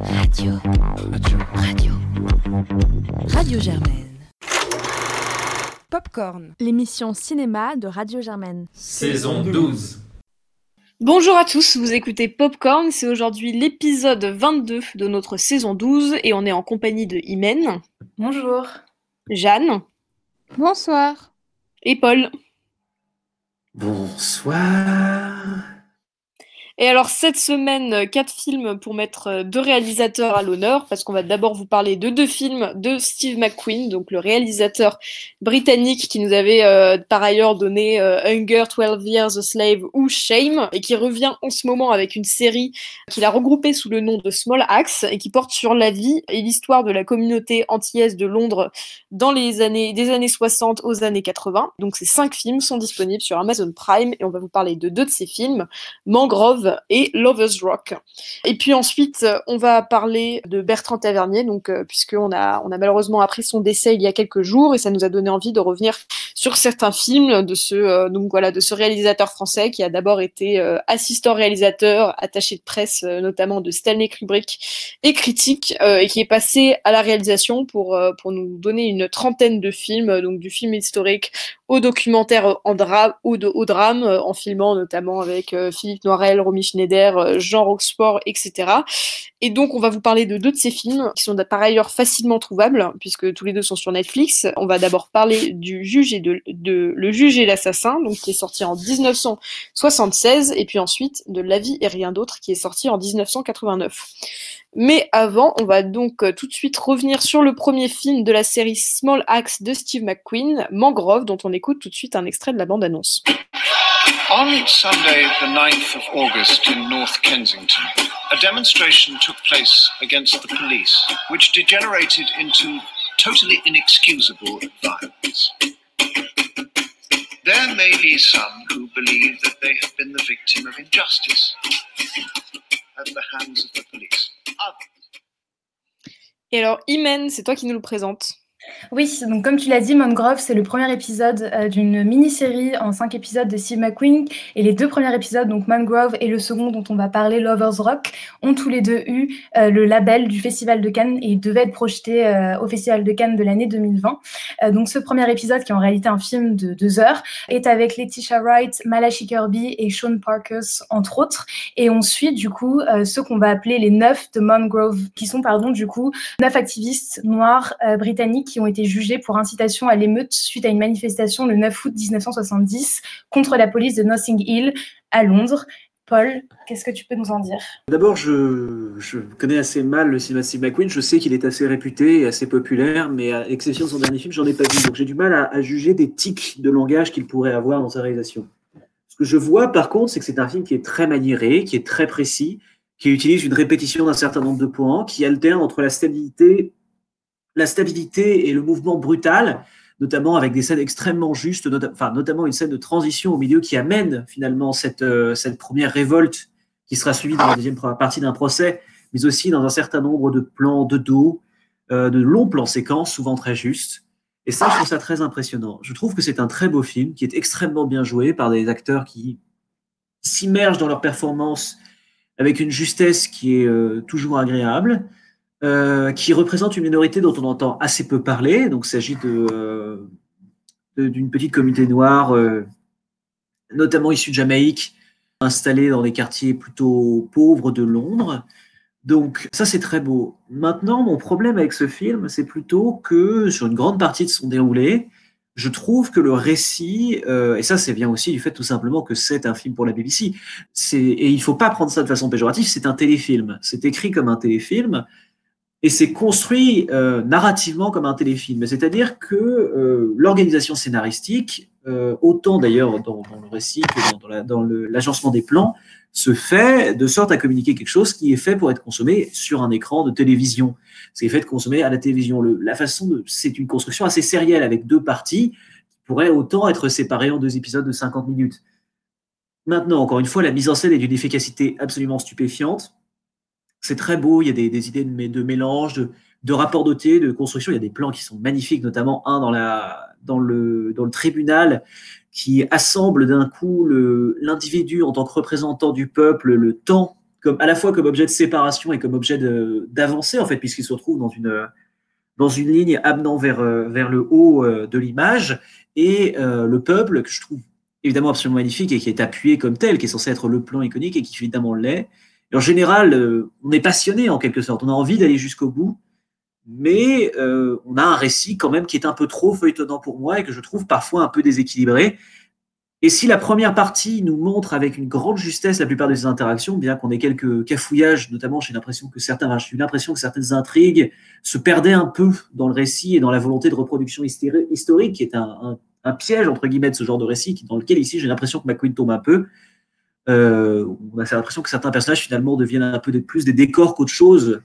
Radio. Radio. Radio. Radio Germaine. Popcorn, l'émission cinéma de Radio Germaine. Saison 12. Bonjour à tous, vous écoutez Popcorn, c'est aujourd'hui l'épisode 22 de notre saison 12 et on est en compagnie de Imen. Bonjour. Jeanne. Bonsoir. Et Paul. Bonsoir. Et alors cette semaine, euh, quatre films pour mettre euh, deux réalisateurs à l'honneur, parce qu'on va d'abord vous parler de deux films de Steve McQueen, donc le réalisateur britannique qui nous avait euh, par ailleurs donné Hunger, 12 Years a Slave ou Shame, et qui revient en ce moment avec une série qu'il a regroupée sous le nom de Small Axe, et qui porte sur la vie et l'histoire de la communauté antillaise de Londres dans les années des années 60 aux années 80. Donc ces cinq films sont disponibles sur Amazon Prime, et on va vous parler de deux de ces films, Mangrove et Lovers Rock. Et puis ensuite, on va parler de Bertrand Tavernier, donc euh, puisqu'on a, on a malheureusement appris son décès il y a quelques jours et ça nous a donné envie de revenir sur certains films de ce, euh, donc voilà, de ce réalisateur français qui a d'abord été euh, assistant réalisateur, attaché de presse notamment de Stanley Kubrick et critique et qui est passé à la réalisation pour, pour nous donner une trentaine de films, donc du film historique au documentaire en drame, au, au drame, en filmant notamment avec Philippe Noirel, Romy Schneider, euh, Jean Roxport, etc. Et donc, on va vous parler de deux de ces films qui sont par ailleurs facilement trouvables, puisque tous les deux sont sur Netflix. On va d'abord parler du juge et de, Le juge et l'assassin, donc qui est sorti en 1976, et puis ensuite de La vie et rien d'autre, qui est sorti en 1989. Mais avant, on va donc euh, tout de suite revenir sur le premier film de la série Small Axe de Steve McQueen, Mangrove, dont on écoute tout de suite un extrait de la bande-annonce. On Sunday, the 9th of August in North Kensington, a demonstration took place against the police, which degenerated into totally inexcusable violence. There may be some who believe that they have been the victim of injustice at the hands of the police. Et alors, Imen, c'est toi qui nous le présente. Oui, donc comme tu l'as dit, Mangrove, c'est le premier épisode euh, d'une mini-série en cinq épisodes de Steve McQueen. Et les deux premiers épisodes, donc Mangrove et le second dont on va parler, Lovers Rock, ont tous les deux eu euh, le label du Festival de Cannes et devaient être projetés euh, au Festival de Cannes de l'année 2020. donc ce premier épisode, qui est en réalité un film de deux heures, est avec Letitia Wright, Malachi Kirby et Sean Parkers, entre autres. Et on suit du coup ceux qu'on va appeler les neuf de Mangrove, qui sont, pardon, du coup, neuf activistes noirs britanniques ont été jugés pour incitation à l'émeute suite à une manifestation le 9 août 1970 contre la police de Notting Hill à Londres. Paul, qu'est-ce que tu peux nous en dire? D'abord, je, connais assez mal le cinéma de Steve McQueen. Je sais qu'il est assez réputé et assez populaire, mais à l'exception de son dernier film, j'en ai pas vu. Donc j'ai du mal à, juger des tics de langage qu'il pourrait avoir dans sa réalisation. Ce que je vois, par contre, c'est que c'est un film qui est très maniéré, qui est très précis, qui utilise une répétition d'un certain nombre de points, qui alterne entre la stabilité la stabilité et le mouvement brutal, notamment avec des scènes extrêmement justes, enfin, notamment une scène de transition au milieu qui amène finalement cette, euh, première révolte qui sera suivie dans la deuxième partie d'un procès, mais aussi dans un certain nombre de plans de dos, euh, de longs plans séquences, souvent très justes. Et ça, je trouve ça très impressionnant. Je trouve que c'est un très beau film qui est extrêmement bien joué par des acteurs qui s'immergent dans leur performance avec une justesse qui est euh, toujours agréable. Euh, qui représente une minorité dont on entend assez peu parler. Donc, il s'agit euh, d'une petite communauté noire, euh, notamment issue de Jamaïque, installée dans des quartiers plutôt pauvres de Londres. Donc, ça, c'est très beau. Maintenant, mon problème avec ce film, c'est plutôt que sur une grande partie de son déroulé, je trouve que le récit, et ça, c'est bien aussi du fait tout simplement que c'est un film pour la BBC, et il ne faut pas prendre ça de façon péjorative, c'est un téléfilm. C'est écrit comme un téléfilm et c'est construit euh, narrativement comme un téléfilm. C'est-à-dire que euh, l'organisation scénaristique, euh, autant d'ailleurs dans, le récit que dans, l'agencement des plans, se fait de sorte à communiquer quelque chose qui est fait pour être consommé sur un écran de télévision. C'est fait de consommer à la télévision. la façon, c'est une construction assez sérielle avec deux parties qui pourraient autant être séparées en deux épisodes de 50 minutes. Maintenant, encore une fois, la mise en scène est d'une efficacité absolument stupéfiante c'est très beau, il y a des, idées de, mélange, de, de rapport doté, de construction. Il y a des plans qui sont magnifiques, notamment un dans, le, tribunal qui assemble d'un coup l'individu en tant que représentant du peuple, le temps comme, à la fois comme objet de séparation et comme objet d'avancée, en fait, puisqu'il se retrouve dans une, ligne amenant vers, vers le haut de l'image, et le peuple, que je trouve évidemment absolument magnifique et qui est appuyé comme tel, qui est censé être le plan iconique et qui évidemment l'est. En général, on est passionné en quelque sorte, on a envie d'aller jusqu'au bout, mais euh, on a un récit quand même qui est un peu trop feuilletonnant pour moi et que je trouve parfois un peu déséquilibré. Et si la première partie nous montre avec une grande justesse la plupart de ces interactions, bien qu'on ait quelques cafouillages, notamment j'ai l'impression que que certaines intrigues se perdaient un peu dans le récit et dans la volonté de reproduction historique, qui est un, piège entre guillemets de ce genre de récit, dans lequel ici j'ai l'impression que McQueen tombe un peu. Euh, on a l'impression que certains personnages finalement deviennent un peu plus des décors qu'autre chose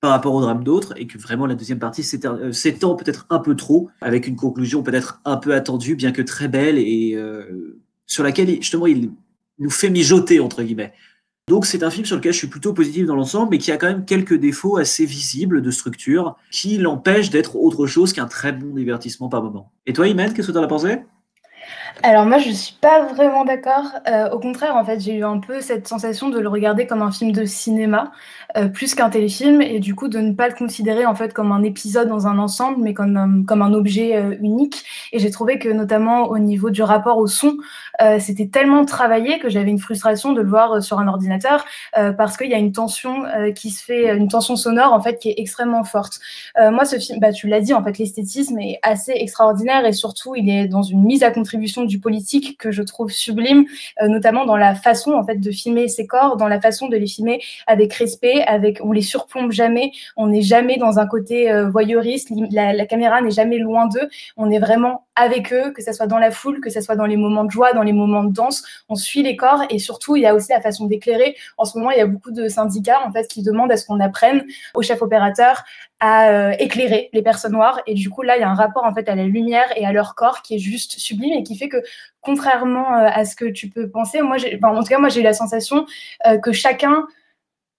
par rapport au drame d'autres et que vraiment la deuxième partie euh, s'étend peut-être un peu trop avec une conclusion peut-être un peu attendue bien que très belle et euh, sur laquelle justement il nous fait mijoter entre guillemets. Donc c'est un film sur lequel je suis plutôt positif dans l'ensemble mais qui a quand même quelques défauts assez visibles de structure qui l'empêchent d'être autre chose qu'un très bon divertissement par moment. Et toi Imen, qu'est-ce que tu en as pensé? Alors moi, je suis pas vraiment d'accord. Euh, au contraire, en fait, j'ai eu un peu cette sensation de le regarder comme un film de cinéma, euh, plus qu'un téléfilm, et du coup de ne pas le considérer en fait comme un épisode dans un ensemble, mais comme un, comme un objet euh, unique. Et j'ai trouvé que notamment au niveau du rapport au son, c'était tellement travaillé que j'avais une frustration de le voir sur un ordinateur, parce qu'il y a une tension qui se fait, une tension sonore en fait qui est extrêmement forte. moi, ce film, bah tu l'as dit, en fait, l'esthétisme est assez extraordinaire et surtout il est dans une mise à contribution du politique que je trouve sublime, euh, notamment dans la façon en fait de filmer ces corps, dans la façon de les filmer avec respect, avec on les surplombe jamais, on n'est jamais dans un côté euh, voyeuriste, la, caméra n'est jamais loin d'eux, on est vraiment avec eux, que ce soit dans la foule, que ce soit dans les moments de joie, dans les moments de danse, on suit les corps et surtout il y a aussi la façon d'éclairer. En ce moment, il y a beaucoup de syndicats en fait qui demandent à ce qu'on apprenne au chef opérateur à euh, éclairer les personnes noires. Et du coup là il y a un rapport en fait à la lumière et à leur corps qui est juste sublime et qui fait que contrairement euh, à ce que tu peux penser, moi en tout cas moi j'ai eu la sensation euh, que chacun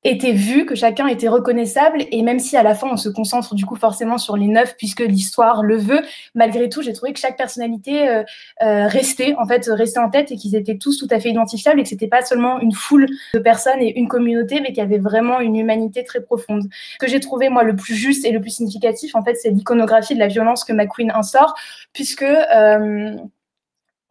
était vu, que chacun était reconnaissable. Et même si à la fin, on se concentre du coup forcément sur les neuf, puisque l'histoire le veut, malgré tout, j'ai trouvé que chaque personnalité euh, euh, restait, en fait, restait en tête et qu'ils étaient tous tout à fait identifiables et que c'était pas seulement une foule de personnes et une communauté, mais qu'il y avait vraiment une humanité très profonde. Ce que j'ai trouvé, moi, le plus juste et le plus significatif, en fait, c'est l'iconographie de la violence que McQueen instaure, puisque... Euh,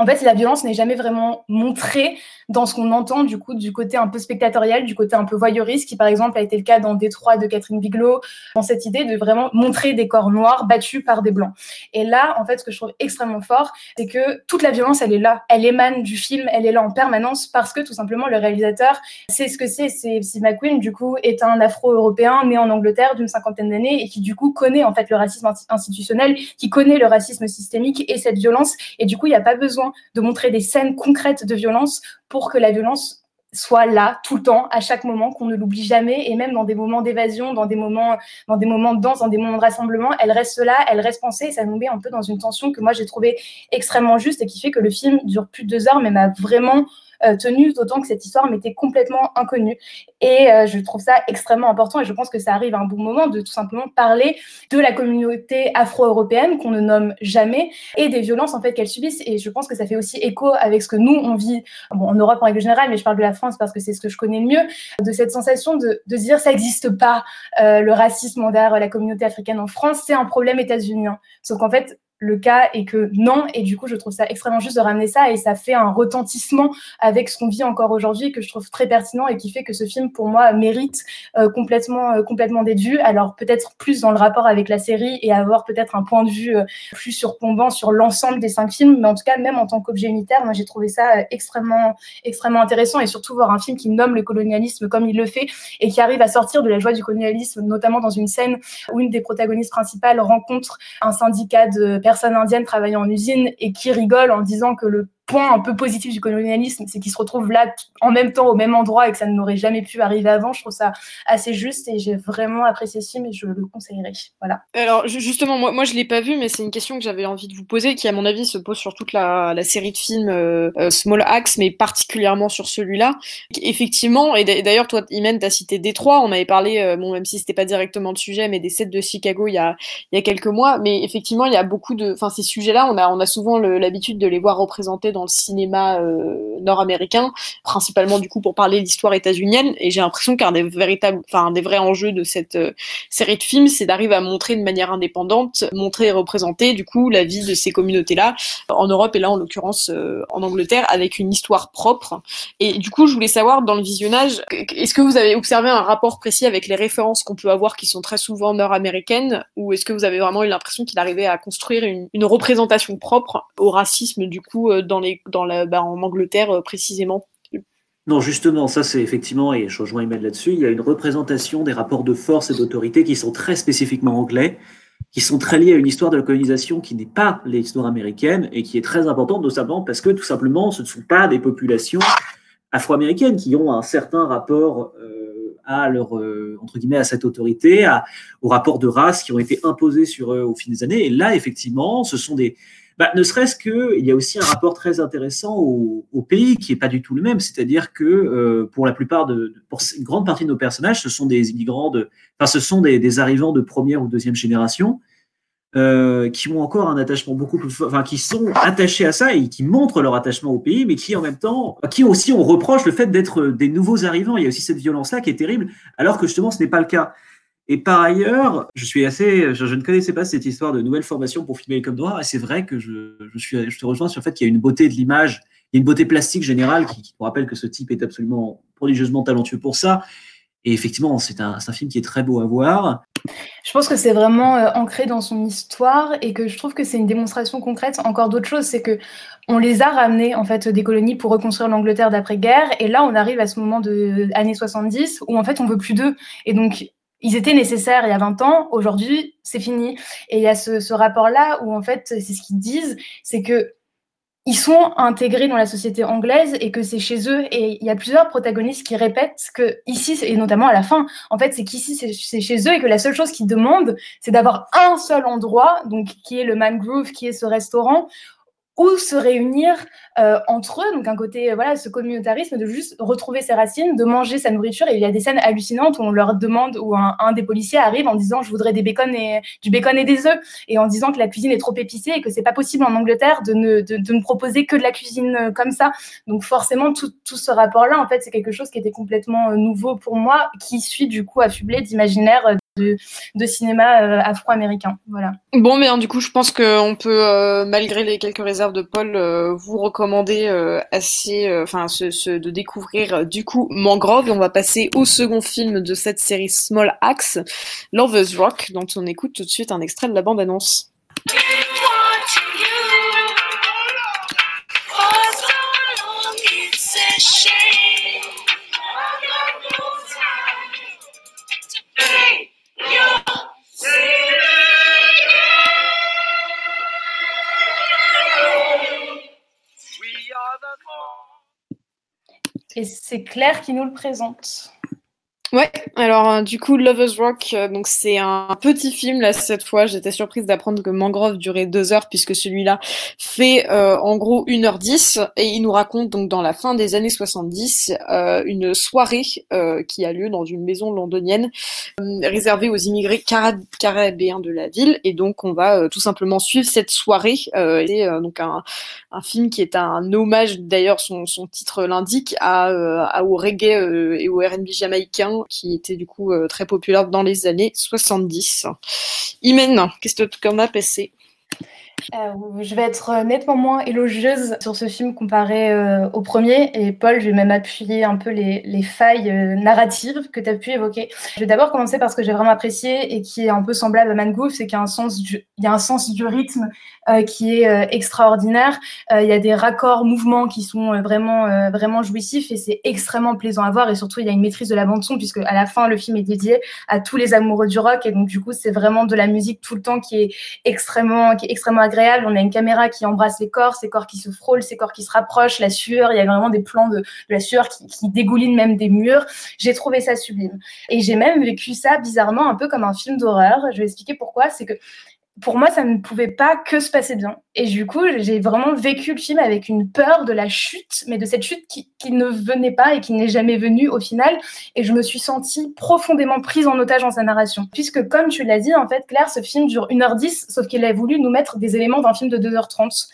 en fait, la violence n'est jamais vraiment montrée dans ce qu'on entend du coup du côté un peu spectatorial, du côté un peu voyeuriste, qui par exemple a été le cas dans Détroit de Catherine Bigelow, dans cette idée de vraiment montrer des corps noirs battus par des blancs. Et là, en fait, ce que je trouve extrêmement fort, c'est que toute la violence, elle est là, elle émane du film, elle est là en permanence parce que tout simplement le réalisateur sait ce que c'est. C'est Steve McQueen, du coup, est un Afro-européen né en Angleterre d'une cinquantaine d'années et qui du coup connaît en fait le racisme institutionnel, qui connaît le racisme systémique et cette violence. Et du coup, il n'y a pas besoin de montrer des scènes concrètes de violence pour que la violence soit là tout le temps, à chaque moment, qu'on ne l'oublie jamais, et même dans des moments d'évasion, dans des moments, dans des moments de danse, dans des moments de rassemblement, elle reste là, elle reste pensée, et ça nous met un peu dans une tension que moi j'ai trouvé extrêmement juste et qui fait que le film dure plus de deux heures, mais m'a vraiment tenue, d'autant que cette histoire m'était complètement inconnue. Et euh, je trouve ça extrêmement important et je pense que ça arrive à un bon moment de tout simplement parler de la communauté afro-européenne qu'on ne nomme jamais et des violences en fait qu'elle subissent. Et je pense que ça fait aussi écho avec ce que nous on vit bon, en Europe en règle générale, mais je parle de la France parce que c'est ce que je connais le mieux, de cette sensation de, de dire ça n'existe pas euh, le racisme envers la communauté africaine en France, c'est un problème états-unien. Sauf qu'en fait, le cas et que non. Et du coup, je trouve ça extrêmement juste de ramener ça et ça fait un retentissement avec ce qu'on vit encore aujourd'hui que je trouve très pertinent et qui fait que ce film, pour moi, mérite euh, complètement, euh, complètement d'être vu. Alors peut-être plus dans le rapport avec la série et avoir peut-être un point de vue euh, plus surplombant sur l'ensemble des cinq films. Mais en tout cas, même en tant qu'objet unitaire, moi j'ai trouvé ça extrêmement, extrêmement intéressant et surtout voir un film qui nomme le colonialisme comme il le fait et qui arrive à sortir de la joie du colonialisme, notamment dans une scène où une des protagonistes principales rencontre un syndicat de personnes personnes indiennes travaillant en usine et qui rigolent en disant que le point un peu positif du colonialisme, c'est qu'ils se retrouvent là en même temps au même endroit et que ça n'aurait jamais pu arriver avant. Je trouve ça assez juste et j'ai vraiment apprécié ce film et je le conseillerais. Voilà. Alors justement, moi, moi je l'ai pas vu, mais c'est une question que j'avais envie de vous poser, qui à mon avis se pose sur toute la, série de films euh, euh Small Axe, mais particulièrement sur celui-là. Effectivement, et d'ailleurs toi, Imen, t'as cité Détroit, on avait parlé, euh, bon même si c'était pas directement le sujet, mais des sets de Chicago il y a, y a quelques mois, mais effectivement il y a beaucoup de, enfin ces sujets-là, on a, on a souvent l'habitude de les voir représentés dans le cinéma euh, nord-américain, principalement du coup pour parler de l'histoire états-unienne. Et j'ai l'impression qu'un des véritables, enfin des vrais enjeux de cette euh, série de films, c'est d'arriver à montrer de manière indépendante, montrer et représenter du coup la vie de ces communautés-là en Europe et là en l'occurrence euh, en Angleterre avec une histoire propre. Et du coup, je voulais savoir dans le visionnage, est-ce que vous avez observé un rapport précis avec les références qu'on peut avoir qui sont très souvent nord-américaines, ou est-ce que vous avez vraiment eu l'impression qu'il arrivait à construire une, une représentation propre au racisme du coup dans dans la, bah, en Angleterre euh, précisément. Non, justement, ça c'est effectivement, et je rejoins Emmanuel là-dessus, il y a une représentation des rapports de force et d'autorité qui sont très spécifiquement anglais, qui sont très liés à une histoire de la colonisation qui n'est pas l'histoire américaine et qui est très importante, notamment parce que tout simplement, ce ne sont pas des populations afro-américaines qui ont un certain rapport euh, à leur euh, entre guillemets à cette autorité, à, aux rapports de race qui ont été imposés sur eux au fil des années. Et là, effectivement, ce sont des bah, ne serait-ce que, il y a aussi un rapport très intéressant au, pays qui est pas du tout le même. C'est-à-dire que euh, pour la plupart de, pour une grande partie de nos personnages, ce sont des immigrants de, enfin, ce sont des arrivants de première ou deuxième génération euh, qui ont encore un attachement beaucoup plus fort, enfin, qui sont attachés à ça et qui montrent leur attachement au pays, mais qui en même temps, qui aussi on reproche le fait d'être des nouveaux arrivants. Il y a aussi cette violence-là qui est terrible, alors que justement ce n'est pas le cas. Et par ailleurs, je suis assez, je, ne connaissais pas cette histoire de nouvelle formation pour filmer comme noir, et c'est vrai que je, je, suis, je te rejoins sur le fait qu'il y a une beauté de l'image, il y a une beauté plastique générale qui, qui nous rappelle que ce type est absolument prodigieusement talentueux pour ça. Et effectivement, c'est un, film qui est très beau à voir. Je pense que c'est vraiment euh, ancré dans son histoire et que je trouve que c'est une démonstration concrète. Encore d'autres choses, c'est que on les a ramenés en fait des colonies pour reconstruire l'Angleterre d'après-guerre, et là on arrive à ce moment de années 70 où en fait on veut plus d'eux, et donc ils étaient nécessaires il y a 20 ans, aujourd'hui c'est fini. Et il y a ce rapport-là où en fait c'est ce qu'ils disent, c'est que ils sont intégrés dans la société anglaise et que c'est chez eux. Et il y a plusieurs protagonistes qui répètent que ici, et notamment à la fin, en fait, c'est qu'ici, c'est chez eux et que la seule chose qu'ils demandent, c'est d'avoir un seul endroit, donc qui est le Mangrove, qui est ce restaurant, où se réunir euh, entre eux, donc un côté, euh, voilà, ce communautarisme de juste retrouver ses racines, de manger sa nourriture. Et il y a des scènes hallucinantes où on leur demande, où un, des policiers arrive en disant, je voudrais des bacon et du bacon et des œufs, et en disant que la cuisine est trop épicée et que c'est pas possible en Angleterre de ne, de, ne proposer que de la cuisine euh, comme ça. Donc forcément, tout, tout ce rapport-là, en fait, c'est quelque chose qui était complètement nouveau pour moi, qui suis du coup affublé d'imaginaire de, de, cinéma euh, afro-américain. Voilà. Bon, mais hein, du coup, je pense qu'on peut, euh, malgré les quelques réserves de Paul, euh, vous recommander euh, assez, enfin, ce, ce, de découvrir du coup Mangrove. On va passer au second film de cette série Small Axe, Lovers Rock, dont on écoute tout de suite un extrait de la bande-annonce. Et c'est Claire qui nous le présente. Ouais, alors euh, du coup, Lovers Rock, euh, donc c'est un petit film là cette fois. J'étais surprise d'apprendre que Mangrove durait deux heures puisque celui-là fait euh, en gros 1h10 et il nous raconte donc dans la fin des années 70 euh, une soirée qui a lieu dans une maison londonienne réservée aux immigrés cara caribéens de la ville et donc on va tout simplement suivre cette soirée. c'est donc un, film qui est un hommage d'ailleurs son, titre l'indique à, à, au reggae et au R&B jamaïcain qui était du coup euh, très populaire dans les années 70. Imen, qu'est-ce que tu en as passé? Euh, je vais être nettement moins élogieuse sur ce film comparé euh, au premier. Et Paul, je vais même appuyer un peu les, les failles euh, narratives que tu as pu évoquer. Je vais d'abord commencer par ce que j'ai vraiment apprécié et qui est un peu semblable à Mangrove, c'est qu'il y a un sens du, a rythme qui est euh, extraordinaire. il y a des raccords, mouvements qui sont vraiment, vraiment jouissifs et c'est extrêmement plaisant à voir. Et surtout, il y a une maîtrise de la bande-son puisque à la fin, le film est dédié à tous les amoureux du rock. Et donc, du coup, c'est vraiment de la musique tout le temps qui est extrêmement, qui est extrêmement agréable. On a une caméra qui embrasse les corps, ces corps qui se frôlent, ces corps qui se rapprochent, la sueur. Il y a vraiment des plans de, de la sueur qui, qui dégouline même des murs. J'ai trouvé ça sublime. Et j'ai même vécu ça bizarrement un peu comme un film d'horreur. Je vais expliquer pourquoi. C'est que pour moi, ça ne pouvait pas que se passer bien. Et du coup, j'ai vraiment vécu le film avec une peur de la chute, mais de cette chute qui, ne venait pas et qui n'est jamais venue au final. Et je me suis sentie profondément prise en otage dans sa narration. Puisque, comme tu l'as dit, en fait, Claire, ce film dure 1h10, sauf qu'il a voulu nous mettre des éléments d'un film de 2h30.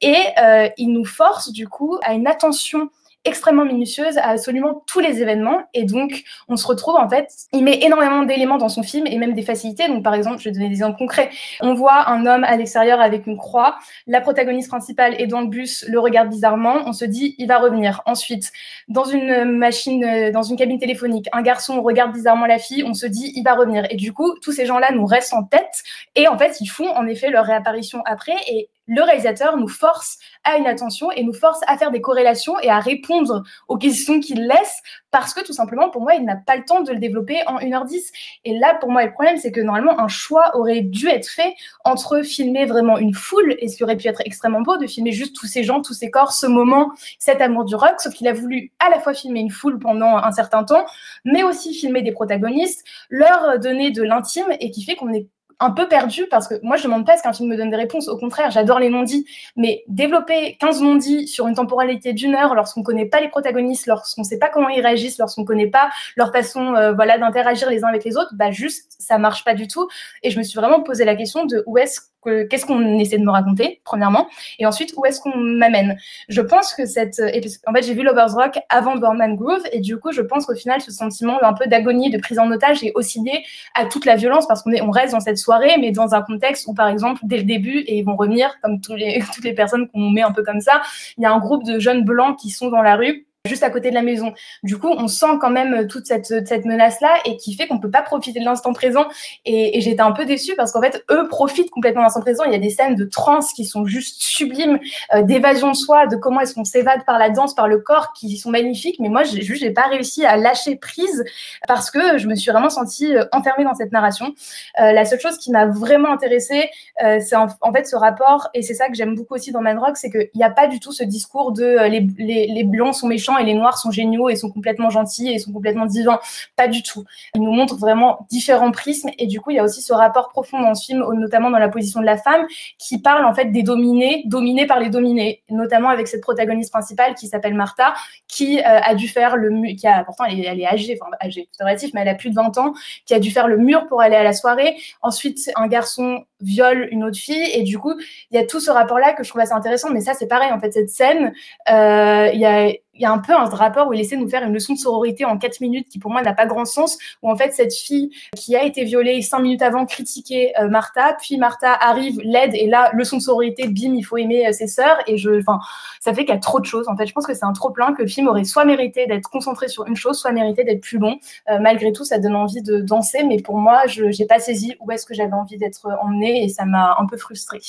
Et euh, il nous force, du coup, à une attention extrêmement minutieuse à absolument tous les événements. Et donc, on se retrouve, en fait, il met énormément d'éléments dans son film et même des facilités. Donc, par exemple, je vais donner des exemples concrets. On voit un homme à l'extérieur avec une croix. La protagoniste principale est dans le bus, le regarde bizarrement. On se dit, il va revenir. Ensuite, dans une machine, dans une cabine téléphonique, un garçon regarde bizarrement la fille. On se dit, il va revenir. Et du coup, tous ces gens-là nous restent en tête. Et en fait, ils font, en effet, leur réapparition après. Et le réalisateur nous force à une attention et nous force à faire des corrélations et à répondre aux questions qu'il laisse parce que tout simplement, pour moi, il n'a pas le temps de le développer en 1h10. Et là, pour moi, le problème, c'est que normalement, un choix aurait dû être fait entre filmer vraiment une foule, et ce qui aurait pu être extrêmement beau, de filmer juste tous ces gens, tous ces corps, ce moment, cet amour du rock, sauf qu'il a voulu à la fois filmer une foule pendant un certain temps, mais aussi filmer des protagonistes, leur donner de l'intime, et qui fait qu'on est un peu perdu parce que moi, je demande pas ce qu'un film me donne des réponses. Au contraire, j'adore les non-dits. Mais développer 15 non-dits sur une temporalité d'une heure lorsqu'on ne connaît pas les protagonistes, lorsqu'on ne sait pas comment ils réagissent, lorsqu'on ne connaît pas leur façon euh, voilà, d'interagir les uns avec les autres, bah juste, ça marche pas du tout. Et je me suis vraiment posé la question de où est-ce qu'est-ce qu'on essaie de me raconter, premièrement, et ensuite, où est-ce qu'on m'amène. Je pense que cette... En fait, j'ai vu Lovers Rock avant Borman Groove, et du coup, je pense qu'au final, ce sentiment un peu d'agonie, de prise en otage est aussi lié à toute la violence, parce qu'on est, on reste dans cette soirée, mais dans un contexte où, par exemple, dès le début, et ils vont revenir, comme tous les, toutes les personnes qu'on met un peu comme ça, il y a un groupe de jeunes blancs qui sont dans la rue, juste à côté de la maison. Du coup, on sent quand même toute cette, cette menace-là et qui fait qu'on peut pas profiter de l'instant présent. Et, j'étais un peu déçue parce qu'en fait, eux profitent complètement de l'instant présent. Il y a des scènes de trance qui sont juste sublimes, euh, d'évasion de soi, de comment est-ce qu'on s'évade par la danse, par le corps, qui sont magnifiques. Mais moi, j'ai juste, j'ai pas réussi à lâcher prise parce que je me suis vraiment sentie euh, enfermée dans cette narration. Euh, la seule chose qui m'a vraiment intéressée, euh, c'est en, fait ce rapport, et c'est ça que j'aime beaucoup aussi dans Man Rock, c'est qu'il n'y a pas du tout ce discours de euh, les, les, les blancs sont méchants et les noirs sont géniaux et sont complètement gentils et sont complètement divins. Pas du tout. Il nous montre vraiment différents prismes et du coup, il y a aussi ce rapport profond dans ce film, notamment dans la position de la femme, qui parle en fait des dominés, dominés par les dominés, notamment avec cette protagoniste principale qui s'appelle Martha, qui euh, a dû faire le mur, qui a, pourtant elle est, elle est âgée, enfin âgée, mais elle a plus de 20 ans, qui a dû faire le mur pour aller à la soirée. Ensuite, un garçon viole une autre fille. Et du coup, il y a tout ce rapport-là que je trouve assez intéressant, mais ça, c'est pareil, en fait, cette scène, euh, il y a y a un peu un rapport où il essaie de nous faire une leçon de sororité en 4 minutes qui pour moi n'a pas grand sens, où en fait cette fille qui a été violée 5 minutes avant critiquait euh, Martha, puis Martha arrive, l'aide, et là, leçon de sororité, bim, il faut aimer euh, ses sœurs, et je, enfin, ça fait qu'il y a trop de choses. En fait, je pense que c'est un trop plein que le film aurait soit mérité d'être concentré sur une chose, soit mérité d'être plus long. Malgré tout, ça donne envie de danser, mais pour moi, je n'ai pas saisi où est-ce que j'avais envie d'être emmenée, et ça m'a un peu frustrée.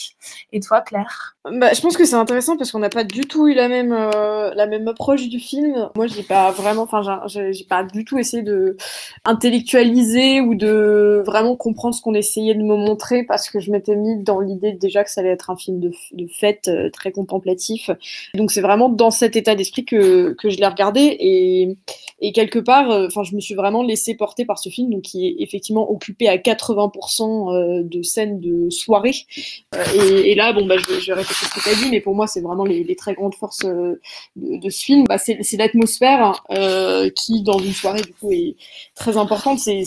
Et toi, Claire? Bah, Je pense que c'est intéressant parce qu'on n'a pas du tout eu la même, euh, la même approche du film. Moi, j'ai pas vraiment, enfin, j'ai pas du tout essayé de intellectualiser ou de vraiment comprendre ce qu'on essayait de me montrer parce que je m'étais mis dans l'idée déjà que ça allait être un film de, de fête euh, très contemplatif. Donc, c'est vraiment dans cet état d'esprit que, que je l'ai regardé et, et quelque part, euh, enfin, je me suis vraiment laissé porter par ce film, donc qui est effectivement occupé à 80% de scènes soirée. Et, et, là, bon, bah, je, je répéter ce que tu as dit, mais pour moi, c'est vraiment les, très grandes forces de, de ce film. Bah, c'est l'atmosphère euh, qui, dans une soirée, du coup, est très importante. C'est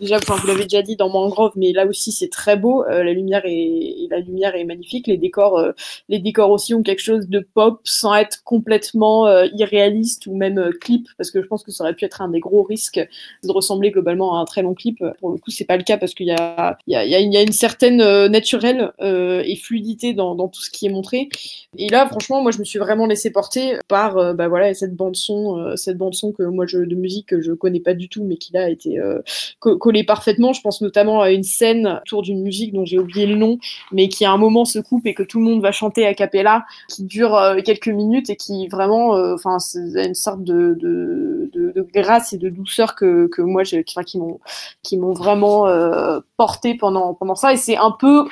déjà, enfin, vous l'avez déjà dit dans Mangrove, mais là aussi, c'est très beau. Euh, la lumière est, la lumière est magnifique. Les décors, euh, les décors aussi ont quelque chose de pop sans être complètement euh, irréaliste ou même euh, clip, parce que je pense que ça aurait pu être un des gros risques de ressembler globalement à un très long clip. Pour le coup, c'est pas le cas parce qu'il y a, y a une certaine naturelle et fluidité dans, tout ce qui est montré. Et là, franchement, moi, je me suis vraiment laissé porter par, bah voilà, cette bande son, cette bande son que moi, je, de musique que je connais pas du tout, mais qui là a été euh, collée parfaitement. Je pense notamment à une scène autour d'une musique dont j'ai oublié le nom, mais qui à un moment se coupe et que tout le monde va chanter a cappella, qui dure euh, quelques minutes et qui vraiment, enfin, c'est une sorte de, de, grâce et de douceur que, que moi, qui m'ont, vraiment euh, porté pendant pendant ça. Et c'est un peu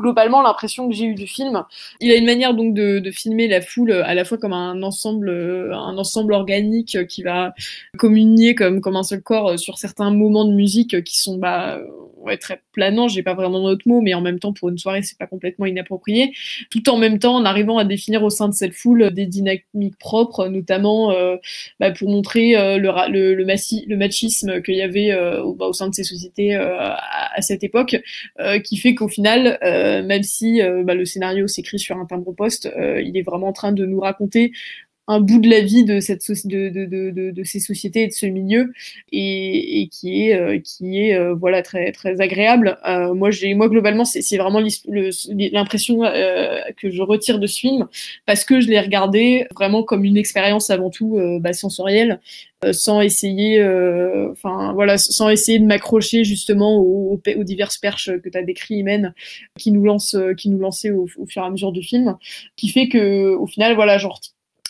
globalement l'impression que j'ai eu du film. Il a une manière donc de, filmer la foule à la fois comme un ensemble, un ensemble organique qui va communier comme comme un seul corps sur certains moments de musique qui sont bah très planant, j'ai pas vraiment d'autres mots, mais en même temps, pour une soirée, c'est pas complètement inapproprié. Tout en même temps, en arrivant à définir au sein de cette foule des dynamiques propres, notamment euh, bah, pour montrer euh, le, le, le, le, machisme qu'il y avait euh, au, bah, au, sein de ces sociétés à, à, cette époque, qui fait qu'au final, même si bah, le scénario s'écrit sur un timbre-poste, il est vraiment en train de nous raconter un bout de la vie de, cette de, de, de, de, ces sociétés et de ce milieu et, et qui est, euh, qui est euh, voilà, très, très agréable. Euh, moi, moi, globalement, c'est vraiment l'impression que je retire de ce film parce que je l'ai regardé vraiment comme une expérience avant tout bah, sensorielle sans essayer, enfin voilà, sans essayer de m'accrocher justement aux, aux, diverses perches que tu as décrit, Imen, qui nous lance, qui nous lançaient au, au, fur et à mesure du film, qui fait que au final, voilà, genre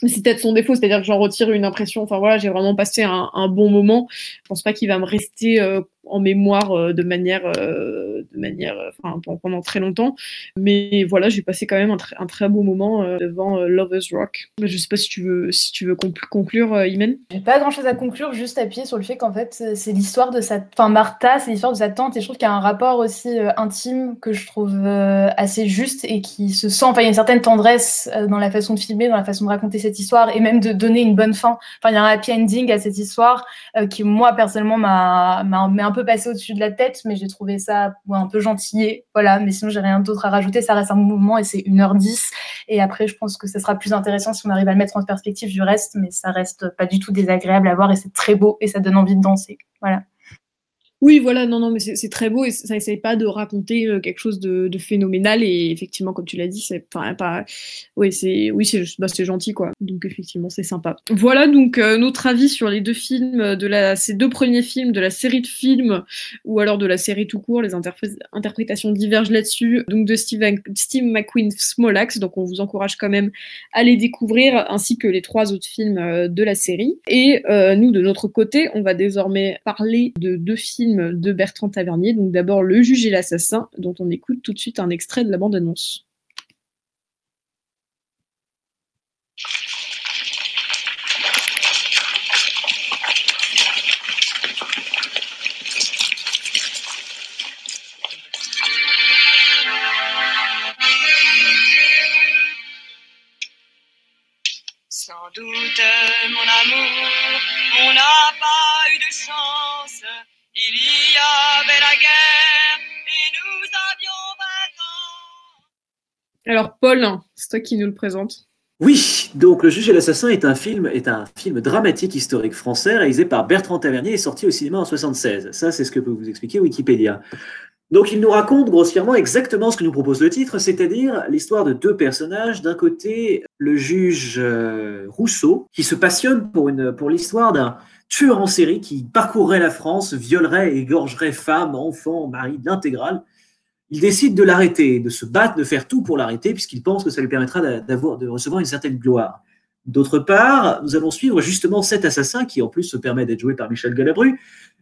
c'est peut-être son défaut, c'est-à-dire que j'en retire une impression. Enfin voilà, j'ai vraiment passé un, bon moment. Je pense pas qu'il va me rester euh, en mémoire euh, de manière, euh, de manière, enfin pendant très longtemps. Mais voilà, j'ai passé quand même un, un, très beau moment devant Lovers Rock. Je sais pas si tu veux, si tu veux conclure, Imen. J'ai pas grand-chose à conclure, juste appuyer sur le fait qu'en fait c'est l'histoire de sa, enfin Martha, c'est l'histoire de sa tante, et je trouve qu'il y a un rapport aussi intime que je trouve assez juste et qui se sent. Enfin, il y a une certaine tendresse dans la façon de filmer, dans la façon de raconter cette histoire et même de donner une bonne fin. Enfin, il y a un happy ending à cette histoire euh, qui, moi, personnellement, m'a un peu passé au-dessus de la tête, mais j'ai trouvé ça un peu gentillé. Voilà, mais sinon, j'ai rien d'autre à rajouter. Ça reste un mouvement et c'est 1h10. Et après, je pense que ça sera plus intéressant si on arrive à le mettre en perspective du reste, mais ça reste pas du tout désagréable à voir et c'est très beau et ça donne envie de danser. Voilà. Oui, voilà, non, non, mais c'est très beau et ça n'essaye pas de raconter euh, quelque chose de, phénoménal et effectivement, comme tu l'as dit, c'est pas, oui, c'est, oui, c'est, bah, gentil quoi. Donc effectivement, c'est sympa. Voilà donc euh, notre avis sur les deux films de la, ces deux premiers films de la série de films ou alors de la série tout court. Les interprétations divergent là-dessus. Donc de Steve, Steve McQueen, Small Donc on vous encourage quand même à les découvrir ainsi que les trois autres films euh, de la série. Et nous, de notre côté, on va désormais parler de deux films de Bertrand Tavernier. Donc d'abord Le juge et l'assassin, dont on écoute tout de suite un extrait de la bande-annonce. Sans doute, mon amour, on n'a pas eu de chance. Il y avait la guerre et nous avions 20 ans. Alors Paul, c'est toi qui nous le présente. Oui, donc Le Juge et l'Assassin est un film, est un film dramatique historique français réalisé par Bertrand Tavernier et sorti au cinéma en 76. Ça, c'est ce que peut vous expliquer Wikipédia. Donc, il nous raconte grossièrement exactement ce que nous propose le titre, c'est-à-dire l'histoire de deux personnages. D'un côté, le juge euh, Rousseau, qui se passionne pour, une, pour l'histoire d'un tueur en série qui parcourrait la France, violerait et égorgerait femmes, enfants, maris, l'intégrale. Il décide de l'arrêter, de se battre, de faire tout pour l'arrêter, puisqu'il pense que ça lui permettra de recevoir une certaine gloire. D'autre part, nous allons suivre justement cet assassin qui en plus se permet d'être joué par Michel Galabru,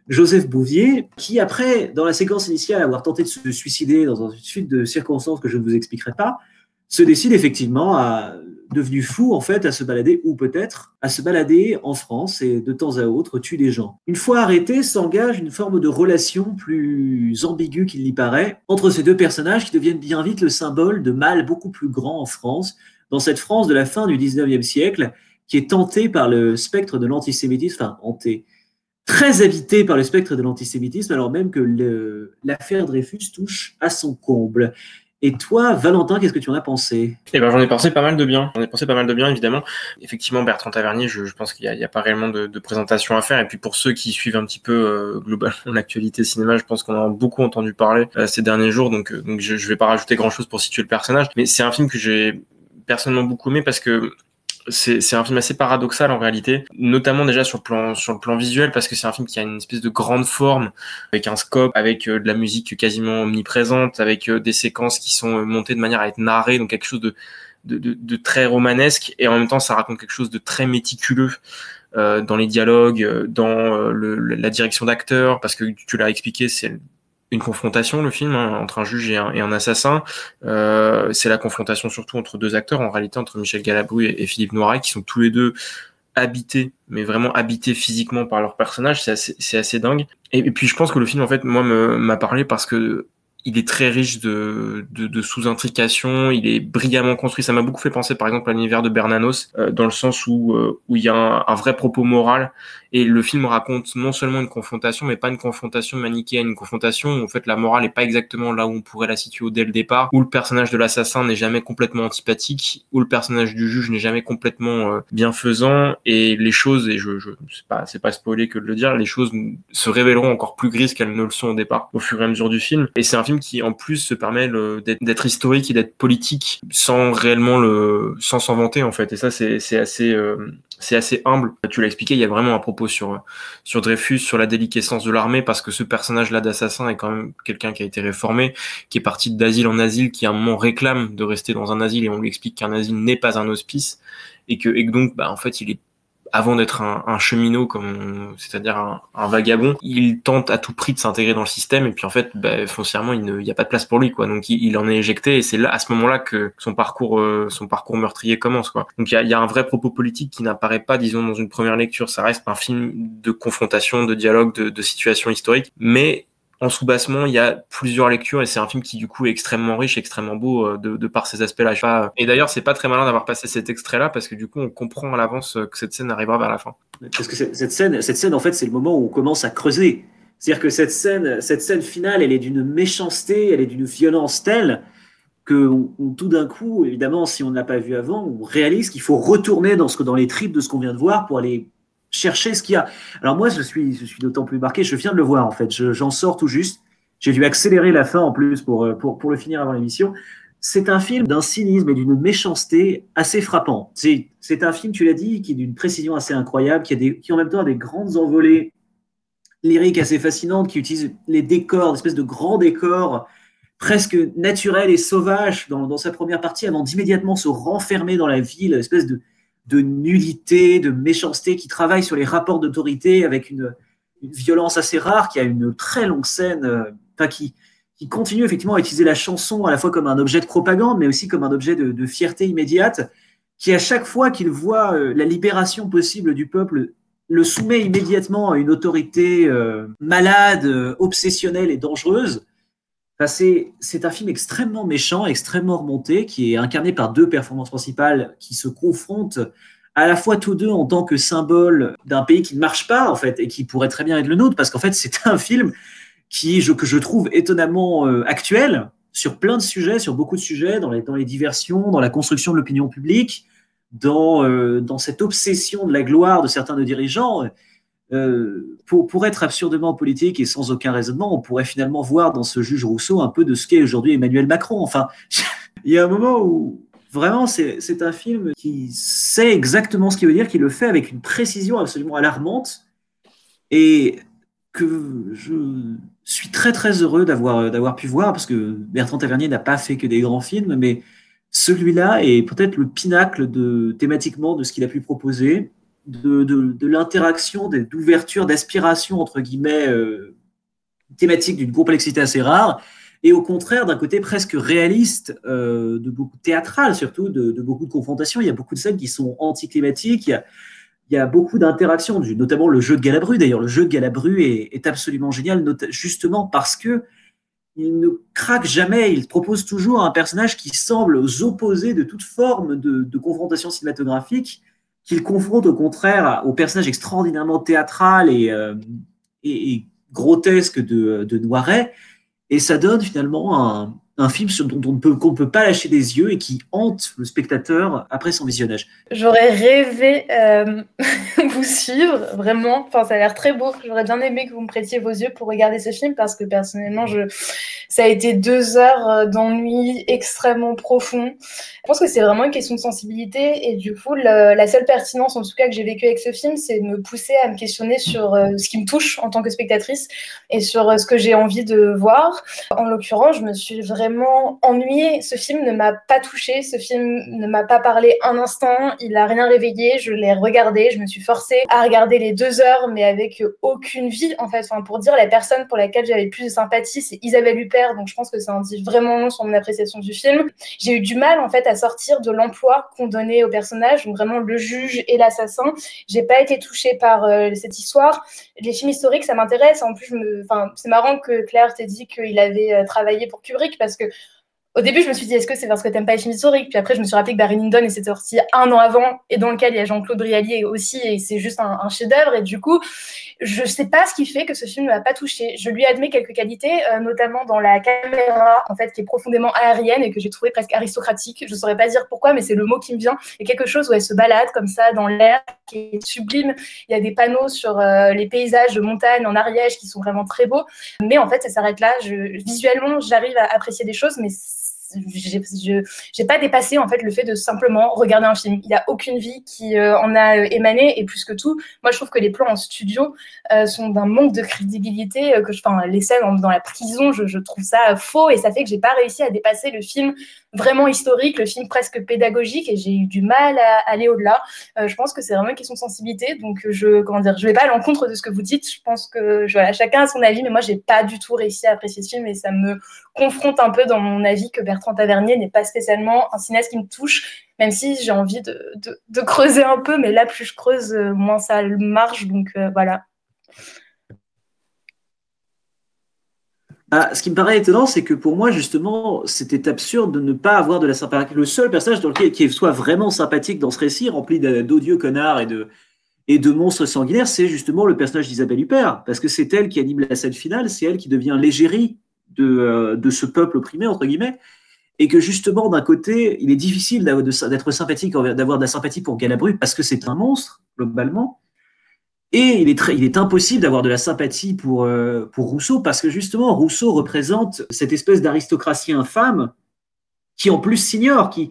Joseph Bouvier, qui après, dans la séquence initiale, avoir tenté de se suicider dans une suite de circonstances que je ne vous expliquerai pas, se décide effectivement à devenu fou en fait à se balader ou peut-être à se balader en France et de temps à autre tue des gens. Une fois arrêté, s'engage une forme de relation plus ambiguë qu'il n'y paraît entre ces deux personnages qui deviennent bien vite le symbole de mal beaucoup plus grand en France, dans cette France de la fin du 19e siècle qui est tentée par le spectre de l'antisémitisme, enfin hantée, très habitée par le spectre de l'antisémitisme alors même que l'affaire Dreyfus touche à son comble. Et toi, Valentin, qu'est-ce que tu en as pensé? Eh ben, j'en ai pensé pas mal de bien. J'en ai pensé pas mal de bien, évidemment. Effectivement, Bertrand Tavernier, je, pense qu'il n'y a, pas réellement de, présentation à faire. Et puis pour ceux qui suivent un petit peu euh, globalement l'actualité cinéma, je pense qu'on en a beaucoup entendu parler euh, ces derniers jours. Donc, euh, donc je, je vais pas rajouter grand-chose pour situer le personnage. Mais c'est un film que j'ai personnellement beaucoup aimé parce que c'est un film assez paradoxal en réalité, notamment déjà sur le plan sur le plan visuel parce que c'est un film qui a une espèce de grande forme avec un scope, avec euh, de la musique quasiment omniprésente, avec euh, des séquences qui sont euh, montées de manière à être narrées, donc quelque chose de de, de, de très romanesque. Et en même temps ça raconte quelque chose de très méticuleux dans les dialogues, dans le, la direction d'acteurs parce que tu l'as expliqué, c'est une confrontation, le film, hein, entre un juge et un, assassin. Euh, c'est la confrontation surtout entre deux acteurs, en réalité entre Michel Galabru et, Philippe Noiret, qui sont tous les deux habités, mais vraiment habités physiquement par leurs personnages, c'est assez, assez dingue. Et, puis je pense que le film, en fait, moi, m'a parlé parce que il est très riche de, de, de sous-intrications, il est brillamment construit. Ça m'a beaucoup fait penser, par exemple, à l'univers de Bernanos, euh, dans le sens où euh, où il y a un, vrai propos moral. Et le film raconte non seulement une confrontation, mais pas une confrontation manichéenne, une confrontation où en fait la morale est pas exactement là où on pourrait la situer dès le départ, où le personnage de l'assassin n'est jamais complètement antipathique, où le personnage du juge n'est jamais complètement euh, bienfaisant, et les choses, et je, je c'est pas c'est pas spoiler que de le dire, les choses se révéleront encore plus grises qu'elles ne le sont au départ, au fur et à mesure du film. Et c'est un film qui en plus se permet d'être historique et d'être politique sans réellement le sans s'en vanter en fait. Et ça c'est assez euh, c'est assez humble. Tu l'as expliqué il y a vraiment un propos sur Dreyfus sur la déliquescence de l'armée parce que ce personnage là d'assassin est quand même quelqu'un qui a été réformé qui est parti d'asile en asile qui à un moment réclame de rester dans un asile et on lui explique qu'un asile n'est pas un hospice et que et que donc bah en fait il est avant d'être un, un, cheminot, comme c'est-à-dire un, un, vagabond, il tente à tout prix de s'intégrer dans le système et puis en fait, bah, foncièrement, il n'y a pas de place pour lui, quoi. Donc il, il en est éjecté et c'est là, à ce moment-là, que son parcours, euh, son parcours meurtrier commence, quoi. Donc il y a, y a, un vrai propos politique qui n'apparaît pas, disons, dans une première lecture. Ça reste un film de confrontation, de dialogue, de, de situation historique, mais en sous-bassement, il y a plusieurs lectures et c'est un film qui du coup est extrêmement riche, extrêmement beau euh, de, par ces aspects-là. Et d'ailleurs, c'est pas très malin d'avoir passé cet extrait-là parce que du coup, on comprend à l'avance que cette scène arrivera vers la fin. Parce que cette scène, cette scène en fait, c'est le moment où on commence à creuser. C'est-à-dire que cette scène, cette scène finale, elle est d'une méchanceté, elle est d'une violence telle que tout d'un coup, évidemment, si on n'a pas vu avant, on réalise qu'il faut retourner dans, ce, dans les tripes de ce qu'on vient de voir pour aller chercher ce qu'il y a. Alors moi, je suis, je suis d'autant plus marqué, je viens de le voir en fait, j'en sors tout juste. J'ai dû accélérer la fin en plus pour, euh, pour, pour le finir avant l'émission. C'est un film d'un cynisme et d'une méchanceté assez frappant. C'est un film, tu l'as dit, qui est d'une précision assez incroyable, qui, a des, qui en même temps a des grandes envolées lyriques assez fascinantes, qui utilise les décors, espèce de grands décors presque naturels et sauvages dans, dans sa première partie, avant d'immédiatement se renfermer dans la ville, espèce de, de nullité, de méchanceté, qui travaille sur les rapports d'autorité avec une, violence assez rare, qui a une très longue scène, euh, qui, qui continue effectivement à utiliser la chanson à la fois comme un objet de propagande, mais aussi comme un objet de, de fierté immédiate, qui à chaque fois qu'il voit euh, la libération possible du peuple, le soumet immédiatement à une autorité euh, malade, euh, obsessionnelle et dangereuse. C'est un film extrêmement méchant, extrêmement remonté, qui est incarné par deux performances principales qui se confrontent à la fois tous deux en tant que symbole d'un pays qui ne marche pas, en fait, et qui pourrait très bien être le nôtre, parce qu'en fait, c'est un film qui, que je trouve étonnamment euh, actuel sur plein de sujets, sur beaucoup de sujets, dans les, diversions, dans la construction de l'opinion publique, dans, euh, dans cette obsession de la gloire de certains de dirigeants. Euh, pour, être absurdement politique et sans aucun raisonnement, on pourrait finalement voir dans ce juge Rousseau un peu de ce qu'est aujourd'hui Emmanuel Macron. Enfin, il y a un moment où vraiment c'est un film qui sait exactement ce qu'il veut dire, qui le fait avec une précision absolument alarmante et que je suis très très heureux d'avoir pu voir parce que Bertrand Tavernier n'a pas fait que des grands films, mais celui-là est peut-être le pinacle thématiquement de ce qu'il a pu proposer de, de, l'interaction, d'ouverture, d'aspiration, entre guillemets, euh, thématique d'une complexité assez rare, et au contraire d'un côté presque réaliste, euh, de beaucoup théâtral surtout, de, beaucoup de confrontations. Il y a beaucoup de scènes qui sont anticlimatiques, il y a, il y a beaucoup d'interactions, notamment le jeu de Galabru. D'ailleurs, le jeu de Galabru est, absolument génial, justement parce que il ne craque jamais, il propose toujours un personnage qui semble aux opposés de toute forme de confrontation cinématographique, qu'il confronte au contraire au personnage extraordinairement théâtral et, euh, et, et grotesque de, de, Noiret. Et ça donne finalement un, un film dont on ne peut, pas lâcher des yeux et qui hante le spectateur après son visionnage. J'aurais rêvé euh, vous suivre, vraiment. Enfin, ça a l'air très beau. J'aurais bien aimé que vous me prêtiez vos yeux pour regarder ce film parce que personnellement, ça a été deux heures d'ennui extrêmement profond. Je pense que c'est vraiment une question de sensibilité et du coup, la seule pertinence, en tout cas, que j'ai vécu avec ce film, c'est de me pousser à me questionner sur euh, ce qui me touche en tant que spectatrice et sur euh, ce que j'ai envie de voir. En l'occurrence, je me suis vraiment vraiment. Ce film ne m'a pas touchée, ce film ne m'a pas parlé un instant, il a rien réveillé. Je l'ai regardé, je me suis forcée à regarder les deux heures, mais avec aucune vie en fait. Enfin, pour dire la personne pour laquelle j'avais le plus de sympathie, c'est Isabelle Huppert, donc je pense que ça en dit vraiment long sur mon appréciation du film. J'ai eu du mal en fait à sortir de l'emploi qu'on donnait au personnage, donc vraiment le juge et l'assassin. J'ai pas été touchée par euh, cette histoire. Les films historiques, ça m'intéresse. En plus, c'est marrant que Claire t'ait dit qu'il avait euh, travaillé pour Kubrick parce que au début, je me suis dit, est-ce que c'est parce que t'aimes pas les films historiques? Puis après, je me suis rappelé que Barry Lyndon était sorti un an avant et dans lequel il y a Jean-Claude Brialy aussi et c'est juste un, chef-d'œuvre. Et du coup, je sais pas ce qui fait que ce film ne m'a pas touché. Je lui admets quelques qualités, euh, notamment dans la caméra, en fait, qui est profondément aérienne et que j'ai trouvé presque aristocratique. Je saurais pas dire pourquoi, mais c'est le mot qui me vient. A quelque chose où elle se balade comme ça dans l'air qui est sublime. Il y a des panneaux sur euh, les paysages de montagne en Ariège qui sont vraiment très beaux. Mais en fait, ça s'arrête là. Visuellement, j'arrive à apprécier des choses, mais je n'ai pas dépassé en fait le fait de simplement regarder un film. Il n'y a aucune vie qui euh, en a euh, émané et plus que tout, moi je trouve que les plans en studio euh, sont d'un manque de crédibilité que je, les scènes dans la prison, je, je, trouve ça faux et ça fait que j'ai pas réussi à dépasser le film vraiment historique, le film presque pédagogique, et j'ai eu du mal à aller au-delà. Euh, je pense que c'est vraiment une question de sensibilité, donc je comment dire, je vais pas à l'encontre de ce que vous dites. Je pense que voilà, chacun a son avis, mais moi j'ai pas du tout réussi à apprécier ce film, et ça me confronte un peu dans mon avis que Bertrand Tavernier n'est pas spécialement un cinéaste qui me touche, même si j'ai envie de, creuser un peu, mais là plus je creuse, moins ça marche, donc euh, voilà. Ah, ce qui me paraît étonnant, c'est que pour moi, justement, c'était absurde de ne pas avoir de la sympathie. Le seul personnage qui soit vraiment sympathique dans ce récit, rempli d'odieux connards et de, monstres sanguinaires, c'est justement le personnage d'Isabelle Huppert. Parce que c'est elle qui anime la scène finale, c'est elle qui devient l'égérie de, euh, ce peuple opprimé, entre guillemets. Et que justement, d'un côté, il est difficile d'être sympathique, d'avoir de la sympathie pour Galabru parce que c'est un monstre, globalement. Et il est, très, il est impossible d'avoir de la sympathie pour, euh, pour Rousseau parce que justement, Rousseau représente cette espèce d'aristocratie infâme qui en plus s'ignore, qui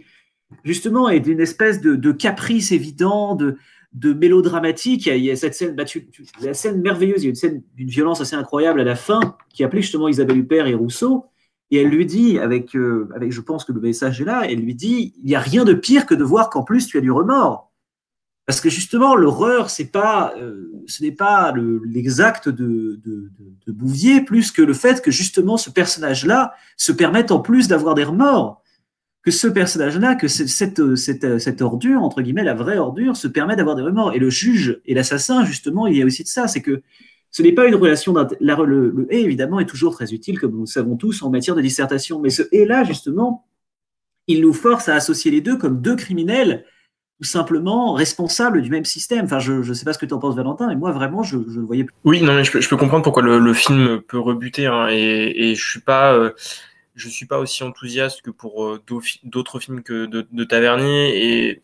justement est d'une espèce de, caprice évident, de, de mélodramatique. Il y, a, cette scène, bah, tu, la scène merveilleuse, il y a une scène d'une violence assez incroyable à la fin qui appelait justement Isabelle Huppert et Rousseau. Et elle lui dit, avec, euh, avec je pense que le message est là, elle lui dit, il n'y a rien de pire que de voir qu'en plus tu as du remords. Parce que justement, l'horreur, pas, euh, ce n'est pas l'exact de, Bouvier, plus que le fait que justement ce personnage-là se permette en plus d'avoir des remords. Que ce personnage-là, que cette, cette, cette, ordure, entre guillemets, la vraie ordure, se permet d'avoir des remords. Et le juge et l'assassin, justement, il y a aussi de ça. C'est que ce n'est pas une relation. Le, le et, évidemment, est toujours très utile, comme nous le savons tous, en matière de dissertation. Mais ce et-là, justement, il nous force à associer les deux comme deux criminels simplement responsable du même système. Enfin, je ne sais pas ce que tu en penses, Valentin, mais moi, vraiment, je ne voyais plus. Oui, non, mais je peux, comprendre pourquoi le, film peut rebuter, hein, et, et je suis. Euh, suis pas aussi enthousiaste que pour euh, d'autres films que de, Tavernier et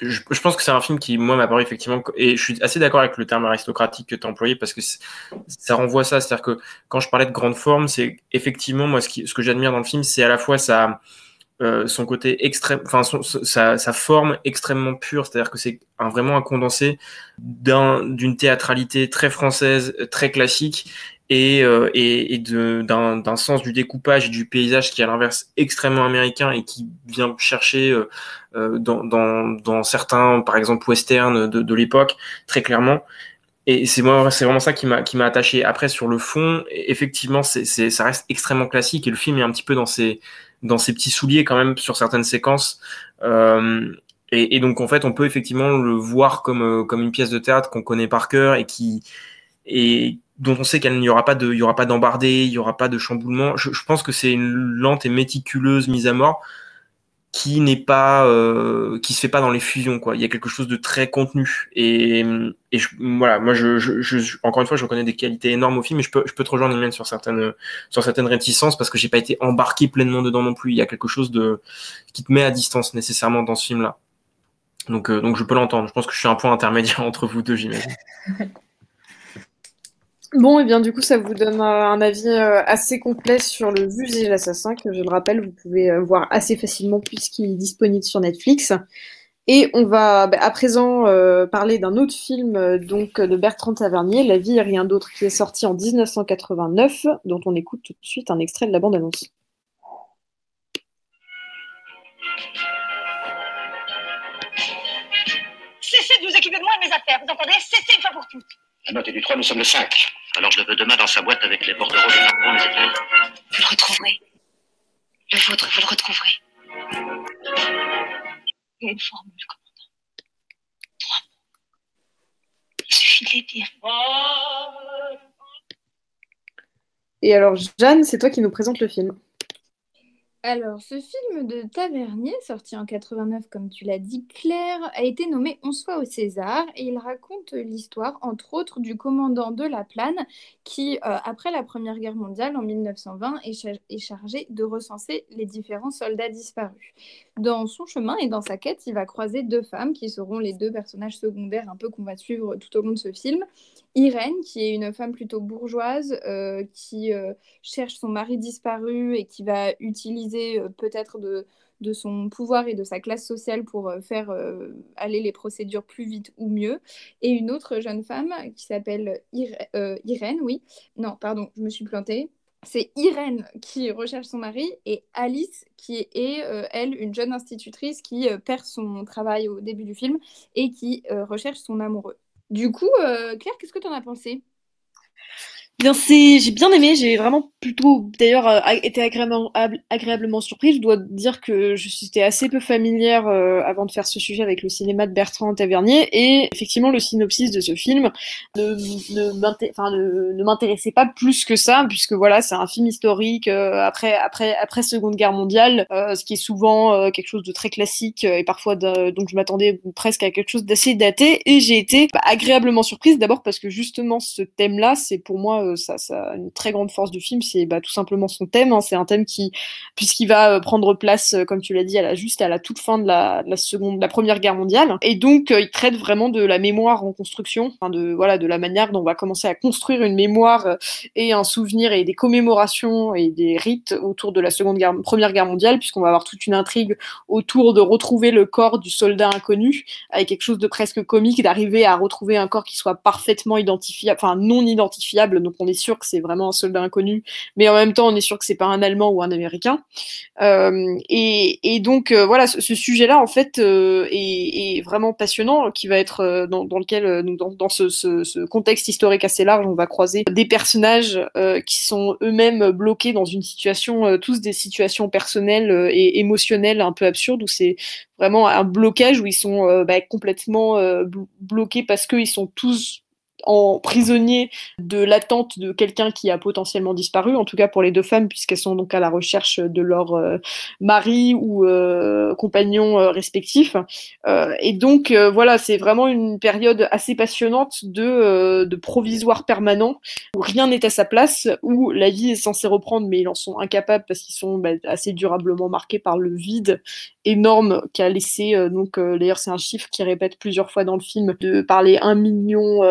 je, pense que c'est un film qui, moi, m'a paru effectivement, et je suis assez d'accord avec le terme aristocratique que tu as employé parce que ça renvoie à ça. C'est-à-dire que quand je parlais de grande forme, c'est effectivement, moi, ce que j'admire dans le film, c'est à la fois sa, euh, son côté extrême, enfin sa, sa, forme extrêmement pure, c'est-à-dire que c'est un, vraiment un condensé d'une théâtralité très française, très classique, et, euh, et, et d'un sens du découpage et du paysage qui est à l'inverse extrêmement américain et qui vient chercher euh, euh dans, dans, dans, certains, par exemple, western de, de l'époque, très clairement. Et c'est moi, c'est vraiment ça qui m'a qui m'a attaché. Après, sur le fond, effectivement, c'est ça reste extrêmement classique et le film est un petit peu dans ses dans ses petits souliers quand même sur certaines séquences. Euh, et, et, donc en fait, on peut effectivement le voir comme euh, comme une pièce de théâtre qu'on connaît par cœur et qui et dont on sait qu'il n'y aura pas de il y aura pas d'embardé, il y aura pas de chamboulement. Je, je pense que c'est une lente et méticuleuse mise à mort qui n'est pas euh, qui se fait pas dans les fusions quoi. Il y a quelque chose de très contenu. Et, et je, voilà moi je, je, je, encore une fois je reconnais des qualités énormes au film mais je peux je peux te rejoindre Emmanuel sur certaines sur certaines réticences parce que j'ai pas été embarqué pleinement dedans non plus. Il y a quelque chose de qui te met à distance nécessairement dans ce film là donc euh, donc je peux l'entendre. Je pense que je suis un point intermédiaire entre vous deux j'imagine Bon, et bien du coup, ça vous donne euh, un avis euh, assez complet sur le Musée et l'Assassin, que je le rappelle, vous pouvez euh, voir assez facilement puisqu'il est disponible sur Netflix. Et on va bah, à présent parler d'un autre film donc de Bertrand Tavernier, La vie et rien d'autre, qui est sorti en 1989, dont on écoute tout de suite un extrait de la bande-annonce. Cessez de vous occuper de moi et de mes affaires, vous entendez? Cessez une fois pour toutes la note est du 3, nous sommes le 5. Alors je le veux demain dans sa boîte avec les bordereaux, les marrons, les étoiles. Vous le retrouverez. Le vôtre, vous le retrouverez. Il y a une formule, commandant. Trois mots. Il suffit de les dire. Et alors, Jeanne, c'est toi qui nous présente le film. Alors, ce film de Tavernier, sorti en 89, comme tu l'as dit, Claire, a été nommé 11 fois au César et il raconte l'histoire, entre autres, du commandant de la Plane qui, euh, après la Première Guerre mondiale, en 1920, est, est chargé de recenser les différents soldats disparus. Dans son chemin et dans sa quête, il va croiser deux femmes qui seront les deux personnages secondaires un peu qu'on va suivre tout au long de ce film. Irène, qui est une femme plutôt bourgeoise, euh, qui euh, cherche son mari disparu et qui va utiliser euh, peut-être de, son pouvoir et de sa classe sociale pour faire aller les procédures plus vite ou mieux. Et une autre jeune femme qui s'appelle Irè- euh, Irène, oui. Non, pardon, je me suis plantée. C'est Irène qui recherche son mari et Alice qui est, elle, une jeune institutrice qui perd son travail au début du film et qui recherche son amoureux. Du coup, euh, Claire, qu'est-ce que tu en as pensé? Bien, c'est, j'ai bien aimé, j'ai vraiment plutôt d'ailleurs euh, été agréablement, ab- agréablement surprise. Je dois dire que je j'étais assez peu familière euh, avant de faire ce sujet avec le cinéma de Bertrand Tavernier et effectivement le synopsis de ce film ne, m'intéressait pas plus que ça puisque voilà c'est un film historique euh, après après après Seconde Guerre mondiale, ce qui est souvent quelque chose de très classique et parfois donc je m'attendais presque à quelque chose d'assez daté et j'ai été bah, agréablement surprise d'abord parce que justement ce thème-là c'est pour moi une très grande force du film c'est bah, tout simplement son thème hein. c'est un thème qui puisqu'il va euh, prendre place euh, comme tu l'as dit à la juste à la toute fin de la, de la seconde de la première guerre mondiale et donc euh, il traite vraiment de la mémoire en construction enfin de voilà de la manière dont on va commencer à construire une mémoire et un souvenir et des commémorations et des rites autour de la seconde guerre première guerre mondiale puisqu'on va avoir toute une intrigue autour de retrouver le corps du soldat inconnu avec quelque chose de presque comique d'arriver à retrouver un corps qui soit parfaitement identifiable enfin non identifiable donc on est sûr que c'est vraiment un soldat inconnu mais en même temps on est sûr que c'est pas un allemand ou un américain. Euh, et, donc euh, voilà, ce, sujet-là en fait euh, est, vraiment passionnant, qui va être dans, lequel, dans, dans ce, contexte historique assez large, on va croiser des personnages qui sont eux-mêmes bloqués dans une situation, tous des situations personnelles et émotionnelles un peu absurdes, où c'est vraiment un blocage où ils sont bah, complètement bloqués parce qu'ils sont tous en prisonnier de l'attente de quelqu'un qui a potentiellement disparu, en tout cas pour les deux femmes, puisqu'elles sont donc à la recherche de leur euh, mari ou euh, compagnon euh, respectif. et donc voilà, c'est vraiment une période assez passionnante de, de provisoire permanent, où rien n'est à sa place, où la vie est censée reprendre, mais ils en sont incapables parce qu'ils sont bah, assez durablement marqués par le vide énorme qu'a laissé, donc d'ailleurs c'est un chiffre qui répète plusieurs fois dans le film, de parler un million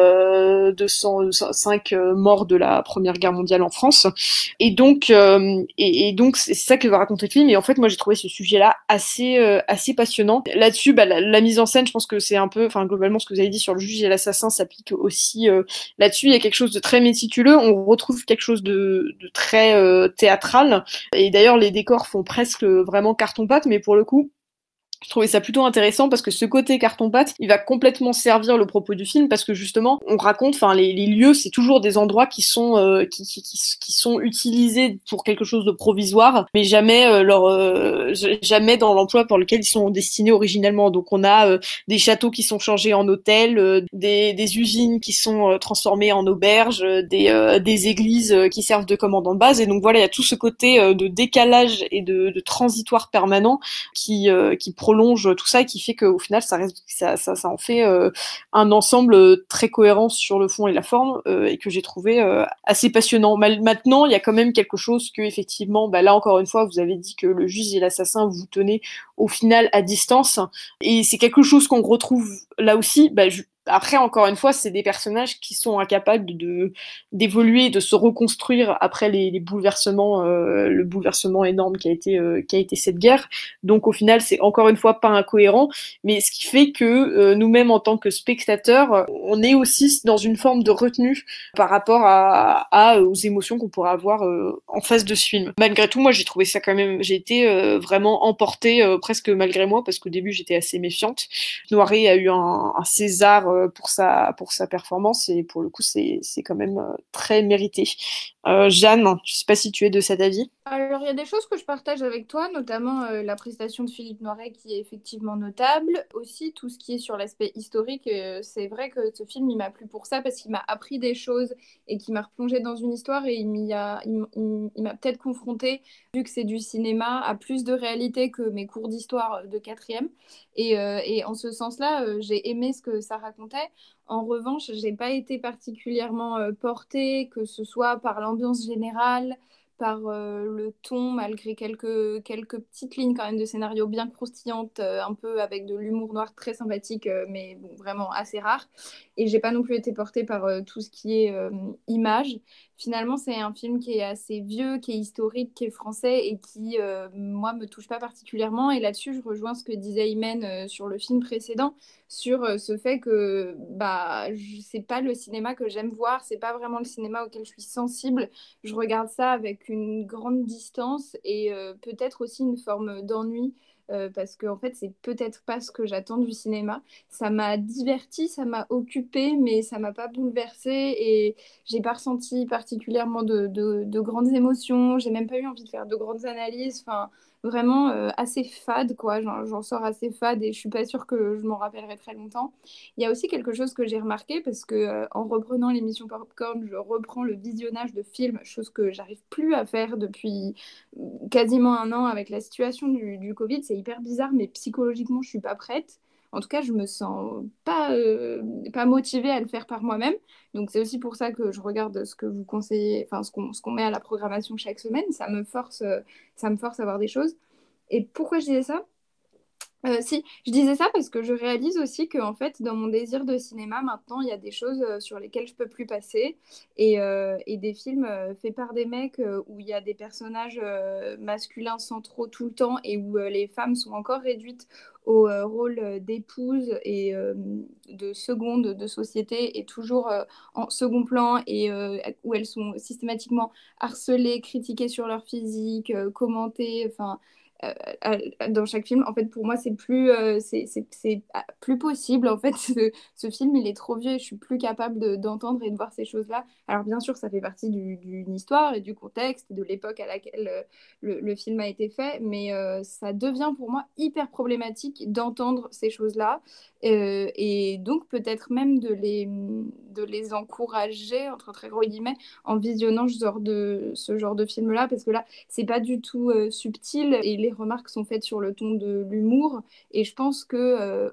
205 morts de la Première Guerre mondiale en France. Et donc, euh, et, donc c'est ça que va raconter le film. Et en fait, moi, j'ai trouvé ce sujet-là assez, euh, assez passionnant. Là-dessus, bah, la, mise en scène, je pense que c'est un peu, enfin, globalement, ce que vous avez dit sur le juge et l'assassin s'applique aussi euh, là-dessus. Il y a quelque chose de très méticuleux. On retrouve quelque chose de, de très euh, théâtral. Et d'ailleurs, les décors font presque vraiment carton-pâte, mais pour le coup, je trouvais ça plutôt intéressant parce que ce côté carton-pâte, il va complètement servir le propos du film parce que justement, on raconte, enfin, les, lieux, c'est toujours des endroits qui sont euh, qui, qui, qui, sont utilisés pour quelque chose de provisoire, mais jamais euh, leur euh, jamais dans l'emploi pour lequel ils sont destinés originellement. Donc, on a euh, des châteaux qui sont changés en hôtels, euh, des, des, usines qui sont transformées en auberges, des, des églises qui servent de commandant de base. Et donc voilà, il y a tout ce côté de décalage et de, de transitoire permanent qui qui prolonge tout ça et qui fait qu'au final ça reste ça, ça, en fait euh, un ensemble très cohérent sur le fond et la forme euh, et que j'ai trouvé euh, assez passionnant. Maintenant, il y a quand même quelque chose que effectivement, bah là encore une fois, vous avez dit que le juge et l'assassin vous tenez au final à distance et c'est quelque chose qu'on retrouve là aussi. Bah, après, encore une fois, c'est des personnages qui sont incapables de d'évoluer, de se reconstruire après les, les bouleversements, euh, le bouleversement énorme qui a été euh, qui a été cette guerre. Donc, au final, c'est encore une fois pas incohérent, mais ce qui fait que euh, nous-mêmes, en tant que spectateurs, on est aussi dans une forme de retenue par rapport à, à aux émotions qu'on pourrait avoir en face de ce film. Malgré tout, moi, j'ai trouvé ça quand même, j'ai été vraiment emportée presque malgré moi parce qu'au début, j'étais assez méfiante. Noiret a eu un, un César euh, pour sa, sa performance et pour le coup, c'est quand même euh, très mérité. Euh, Jeanne, je ne sais pas si tu es de cet avis. Alors, il y a des choses que je partage avec toi, notamment la prestation de Philippe Noiret qui est effectivement notable. Aussi, tout ce qui est sur l'aspect historique, c'est vrai que ce film, il m'a plu pour ça parce qu'il m'a appris des choses et qui m'a replongé dans une histoire et il m'a peut-être confronté, vu que c'est du cinéma, à plus de réalité que mes cours d'histoire de quatrième. Et, en ce sens-là, j'ai aimé ce que ça raconte en revanche, j'ai pas été particulièrement euh, portée, que ce soit par l'ambiance générale, par euh, le ton, malgré quelques, petites lignes quand même de scénario bien croustillantes, euh, un peu avec de l'humour noir très sympathique, mais vraiment assez rare. Et j'ai pas non plus été portée par tout ce qui est image. Finalement, c'est un film qui est assez vieux, qui est historique, qui est français et qui, moi, me touche pas particulièrement. Et là-dessus, je rejoins ce que disait Imen sur le film précédent, sur ce fait que bah, c'est pas le cinéma que j'aime voir, c'est pas vraiment le cinéma auquel je suis sensible. Je regarde ça avec une grande distance et euh, peut-être aussi une forme d'ennui. Euh, parce que en fait c'est peut-être pas ce que j'attends du cinéma. Ça m'a diverti, ça m'a occupé, mais ça m'a pas bouleversé et j'ai pas ressenti particulièrement de, de, de grandes émotions. J'ai même pas eu envie de faire de grandes analyses. Enfin, vraiment euh, assez fade, quoi. J'en sors assez fade et je suis pas sûre que je m'en rappellerai très longtemps. Il y a aussi quelque chose que j'ai remarqué parce que euh, en reprenant l'émission Popcorn, je reprends le visionnage de films, chose que j'arrive plus à faire depuis mm, quasiment un an avec la situation du, du Covid. C'est hyper bizarre, mais psychologiquement, je suis pas prête. En tout cas, je me sens pas, euh, pas motivée à le faire par moi-même. Donc, c'est aussi pour ça que je regarde ce que vous conseillez, enfin, ce qu'on ce qu'on met à la programmation chaque semaine. Ça me force, euh, ça me force à voir des choses. Et pourquoi je disais ça? Euh, si, je disais ça parce que je réalise aussi que en fait, dans mon désir de cinéma, maintenant, il y a des choses euh, sur lesquelles je peux plus passer. Et, euh, et des films faits par des mecs où il y a des personnages masculins centraux tout le temps et où les femmes sont encore réduites au rôle d'épouse et de seconde de société et toujours en second plan et où elles sont systématiquement harcelées, critiquées sur leur physique, commentées, enfin dans chaque film. En fait, pour moi, c'est plus, euh, c'est, plus possible. En fait, ce, film, il est trop vieux et je suis plus capable d'entendre et de voir ces choses-là. Alors, bien sûr, ça fait partie d'une histoire et du contexte de l'époque à laquelle euh, le, film a été fait, mais ça devient pour moi hyper problématique d'entendre ces choses-là et donc peut-être même de les, de les encourager, entre très gros guillemets, en visionnant ce genre de, de film-là, parce que là, c'est pas du tout subtil et les remarques sont faites sur le ton de l'humour. Et je pense que euh,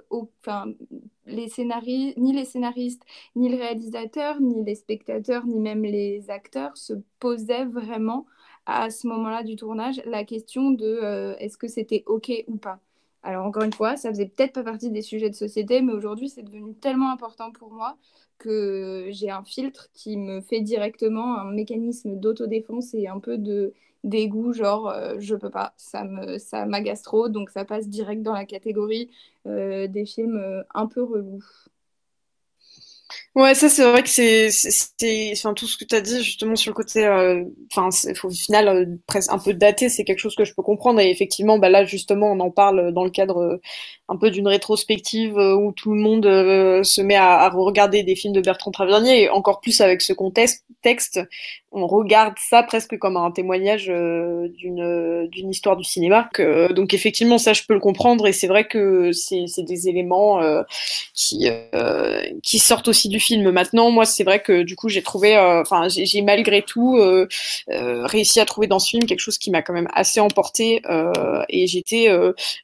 les scénaristes, ni les scénaristes, ni le réalisateur, ni les spectateurs, ni même les acteurs se posaient vraiment à ce moment-là du tournage la question de euh, est-ce que c'était OK ou pas. Alors encore une fois, ça faisait peut-être pas partie des sujets de société, mais aujourd'hui c'est devenu tellement important pour moi que j'ai un filtre qui me fait directement un mécanisme d'autodéfense et un peu de dégoût, genre euh, je peux pas, ça me ça m'agace trop, donc ça passe direct dans la catégorie euh, des films euh, un peu relous. Ouais, ça c'est vrai que c'est, enfin tout ce que tu as dit justement sur le côté, enfin au final presque un peu daté, c'est quelque chose que je peux comprendre et effectivement, bah là justement on en parle dans le cadre un peu d'une rétrospective où tout le monde se met à, regarder des films de Bertrand Tavernier et encore plus avec ce contexte texte on regarde ça presque comme un témoignage euh, d'une d'une histoire du cinéma. Donc effectivement, ça je peux le comprendre et c'est vrai que c'est des éléments euh, qui euh, qui sortent aussi du film. Maintenant, moi c'est vrai que du coup j'ai trouvé, enfin j'ai malgré tout réussi à trouver dans ce film quelque chose qui m'a quand même assez emporté et j'étais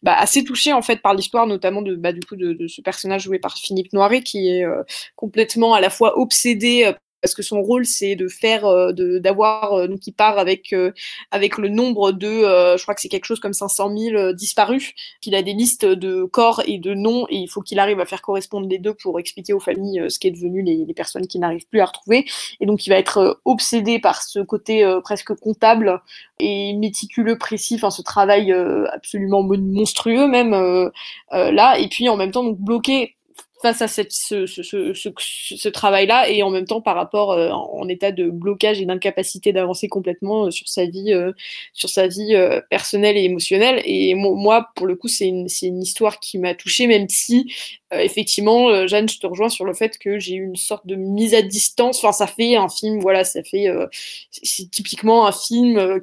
bah, assez touchée en fait par l'histoire, notamment de bah, du coup de, de, ce personnage joué par Philippe Noiret qui est complètement à la fois obsédé parce que son rôle c'est de faire, euh, d'avoir, euh, donc il part avec euh, avec le nombre de, je crois que c'est quelque chose comme 500 000 disparus, qu'il a des listes de corps et de noms et il faut qu'il arrive à faire correspondre les deux pour expliquer aux familles ce qui est devenu les, les personnes qui n'arrivent plus à retrouver. Et donc il va être obsédé par ce côté presque comptable et méticuleux, précis, enfin ce travail absolument monstrueux même là, et puis en même temps donc bloqué face à ce travail-là et en même temps par rapport euh, en état de blocage et d'incapacité d'avancer complètement euh, sur sa vie, euh, sur sa vie personnelle et émotionnelle. Et moi, pour le coup, c'est une, une, histoire qui m'a touchée, même si effectivement, Jeanne, je te rejoins sur le fait que j'ai eu une sorte de mise à distance. Enfin, ça fait un film, voilà, ça fait, c'est typiquement un film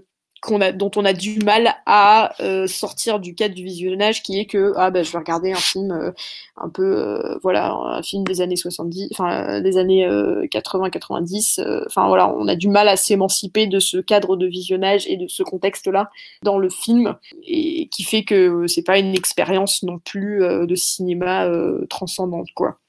a, dont on a du mal à euh, sortir du cadre du visionnage, qui est que ah ben je vais regarder un film euh, un peu euh, voilà un film des années 70, enfin des années 80-90, enfin voilà on a du mal à s'émanciper de ce cadre de visionnage et de ce contexte-là dans le film et qui fait que c'est pas une expérience non plus de cinéma transcendante quoi.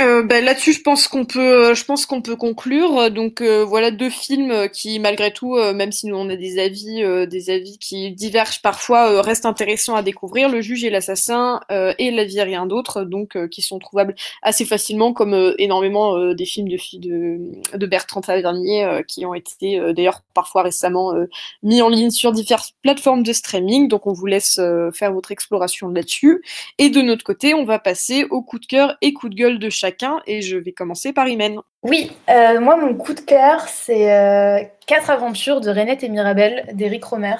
Euh, ben, là-dessus, je pense qu'on peut, euh, je pense qu'on peut conclure. Donc euh, voilà deux films qui, malgré tout, même si nous on a des avis, des avis qui divergent parfois, restent intéressants à découvrir. Le juge et l'assassin et La vie et rien d'autre, donc qui sont trouvables assez facilement, comme énormément des films de, de, de Bertrand Tavernier, qui ont été d'ailleurs parfois récemment mis en ligne sur diverses plateformes de streaming. Donc on vous laisse faire votre exploration là-dessus. Et de notre côté, on va passer au coup de cœur et coup de gueule de chacun et je vais commencer par Imen. Oui, euh, moi mon coup de cœur c'est euh, Quatre aventures de Renette et Mirabel d'Éric Romer.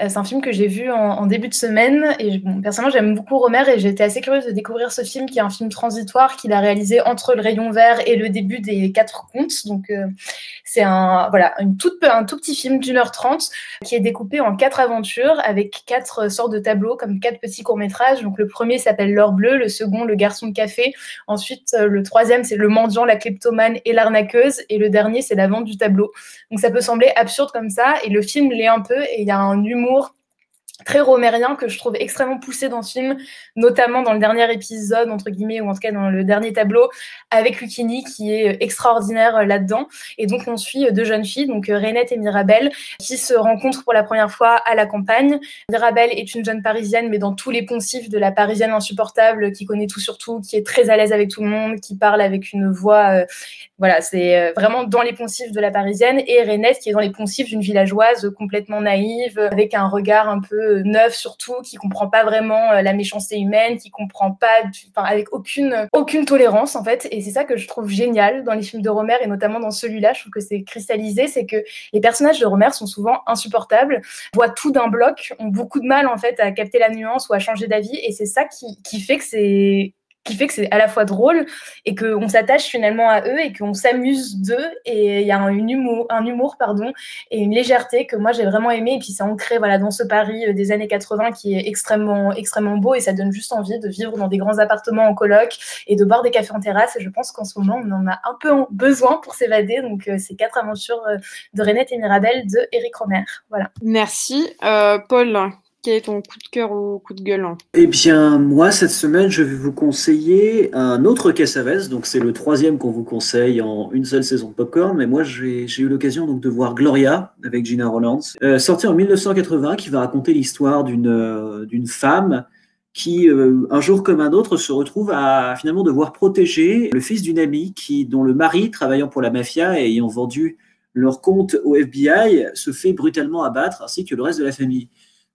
Euh, c'est un film que j'ai vu en, début de semaine et personnellement j'aime beaucoup Romer et j'étais assez curieuse de découvrir ce film qui est un film transitoire qu'il a réalisé entre le rayon vert et le début des quatre contes. Donc c'est un voilà une toute, un tout petit film d'une heure trente qui est découpé en quatre aventures avec quatre sortes de tableaux comme quatre petits courts métrages. Donc le premier s'appelle L'or bleu, le second Le garçon de café, ensuite le troisième c'est Le mendiant, la kleptomane et l'arnaqueuse. Et le dernier, c'est la vente du tableau. Donc ça peut sembler absurde comme ça. Et le film l'est un peu. Et il y a un humour très romérien que je trouve extrêmement poussé dans ce film, notamment dans le dernier épisode, entre guillemets, ou en tout cas dans le dernier tableau, avec Lucini, qui est extraordinaire euh, là-dedans. Et donc, on suit deux jeunes filles, donc euh, Renette et Mirabelle, qui se rencontrent pour la première fois à la campagne. Mirabelle est une jeune parisienne, mais dans tous les poncifs de la parisienne insupportable, qui connaît tout sur tout, qui est très à l'aise avec tout le monde, qui parle avec une voix, euh, voilà, c'est vraiment dans les poncifs de la parisienne. Et Renette, qui est dans les poncifs d'une villageoise complètement naïve, avec un regard un peu neuf surtout, qui comprend pas vraiment euh, la méchanceté humaine, qui comprend pas, avec aucune aucune tolérance en fait. Et c'est ça que je trouve génial dans les films de Romer et notamment dans celui-là, je trouve que c'est cristallisé, c'est que les personnages de Romer sont souvent insupportables, voient tout d'un bloc, ont beaucoup de mal en fait à capter la nuance ou à changer d'avis, et c'est ça qui, qui fait que c'est qui fait que c'est à la fois drôle et qu'on s'attache finalement à eux et qu'on s'amuse d'eux et il y a un humour, un humour pardon, et une légèreté que moi j'ai vraiment aimé et puis c'est ancré voilà, dans ce Paris euh, des années 80 qui est extrêmement, extrêmement beau et ça donne juste envie de vivre dans des grands appartements en coloc et de boire des cafés en terrasse et je pense qu'en ce moment on en a un peu besoin pour s'évader donc euh, c'est quatre aventures euh, de Renette et Mirabel de Eric Romer. Voilà. Merci. Paul, quel est ton coup de cœur ou coup de gueule hein Eh bien, moi, cette semaine, je vais vous conseiller un autre Cassavetes. Donc, c'est le troisième qu'on vous conseille en une seule saison de Popcorn. Mais moi, j'ai eu l'occasion donc de voir Gloria avec Gina Rollands, euh, sorti en 1980, qui va raconter l'histoire d'une euh, femme qui, euh, un jour comme un autre, se retrouve à finalement devoir protéger le fils d'une amie qui, dont le mari, travaillant pour la mafia et ayant vendu leur compte au FBI, se fait brutalement abattre, ainsi que le reste de la famille.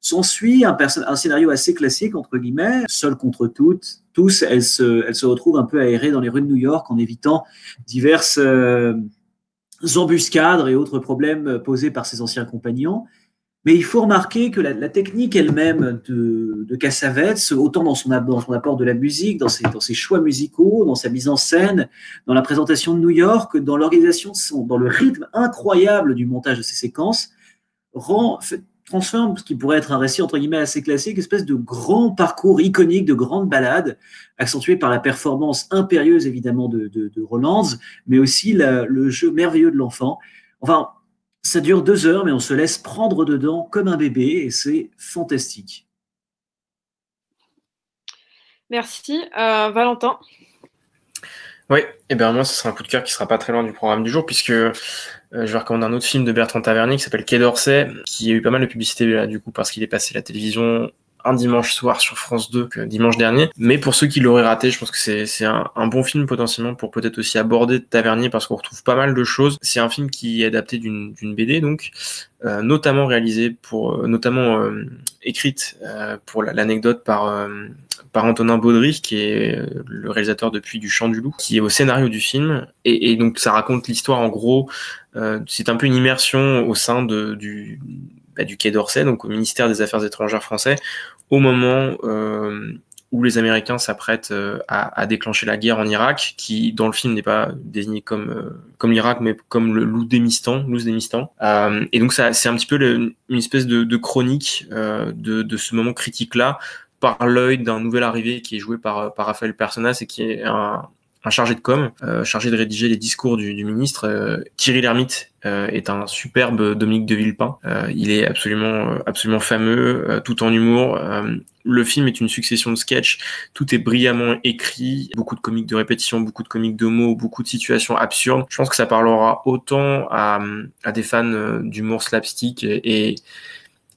S'ensuit un, scénario assez classique, entre guillemets, seule contre toutes, tous, elles se, elles se retrouvent un peu aérées dans les rues de New York en évitant diverses euh, embuscades et autres problèmes posés par ses anciens compagnons. Mais il faut remarquer que la, technique elle-même de, de autant dans son, dans son, apport de la musique, dans ses, dans ses, choix musicaux, dans sa mise en scène, dans la présentation de New York, dans l'organisation, dans le rythme incroyable du montage de ses séquences, rend, transforme ce qui pourrait être un récit entre guillemets assez classique, une espèce de grand parcours iconique, de grande balade, accentué par la performance impérieuse évidemment de, de, de Rolands, mais aussi la, le jeu merveilleux de l'enfant. Enfin, ça dure deux heures, mais on se laisse prendre dedans comme un bébé et c'est fantastique. Merci. Euh, Valentin? Oui, et bien moi, ce sera un coup de cœur qui sera pas très loin du programme du jour, puisque euh, je vais recommander un autre film de Bertrand Tavernier qui s'appelle Quai d'Orsay, qui a eu pas mal de publicité du coup, parce qu'il est passé à la télévision un dimanche soir sur France 2 dimanche dernier. Mais pour ceux qui l'auraient raté, je pense que c'est un, un, bon film potentiellement pour peut-être aussi aborder Tavernier parce qu'on retrouve pas mal de choses. C'est un film qui est adapté d'une BD donc, euh, notamment réalisé pour, euh, notamment euh, écrite euh, pour l'anecdote par euh, par Antonin Baudry, qui est le réalisateur depuis du Chant du Loup, qui est au scénario du film. Et, et donc ça raconte l'histoire en gros. C'est un peu une immersion au sein de, du bah, du Quai d'Orsay, donc au ministère des Affaires étrangères français, au moment euh, où les Américains s'apprêtent euh, à, à, déclencher la guerre en Irak, qui dans le film n'est pas désigné comme euh, comme l'Irak, mais comme le Loudémistan, Loudémistan. Euh, et donc ça, c'est un petit peu une espèce de, de chronique euh, de, de ce moment critique-là par l'œil d'un nouvel arrivé qui est joué par, par Raphaël Personas et qui est un, un chargé de com, euh, chargé de rédiger les discours du, ministre. Euh, Thierry Lhermitte euh, est un superbe Dominique de Villepin. Euh, il est absolument, absolument fameux, tout en humour. le film est une succession de sketchs. Tout est brillamment écrit. Beaucoup de comiques de répétition, beaucoup de comiques de mots, beaucoup de situations absurdes. Je pense que ça parlera autant à, des fans d'humour slapstick et, et,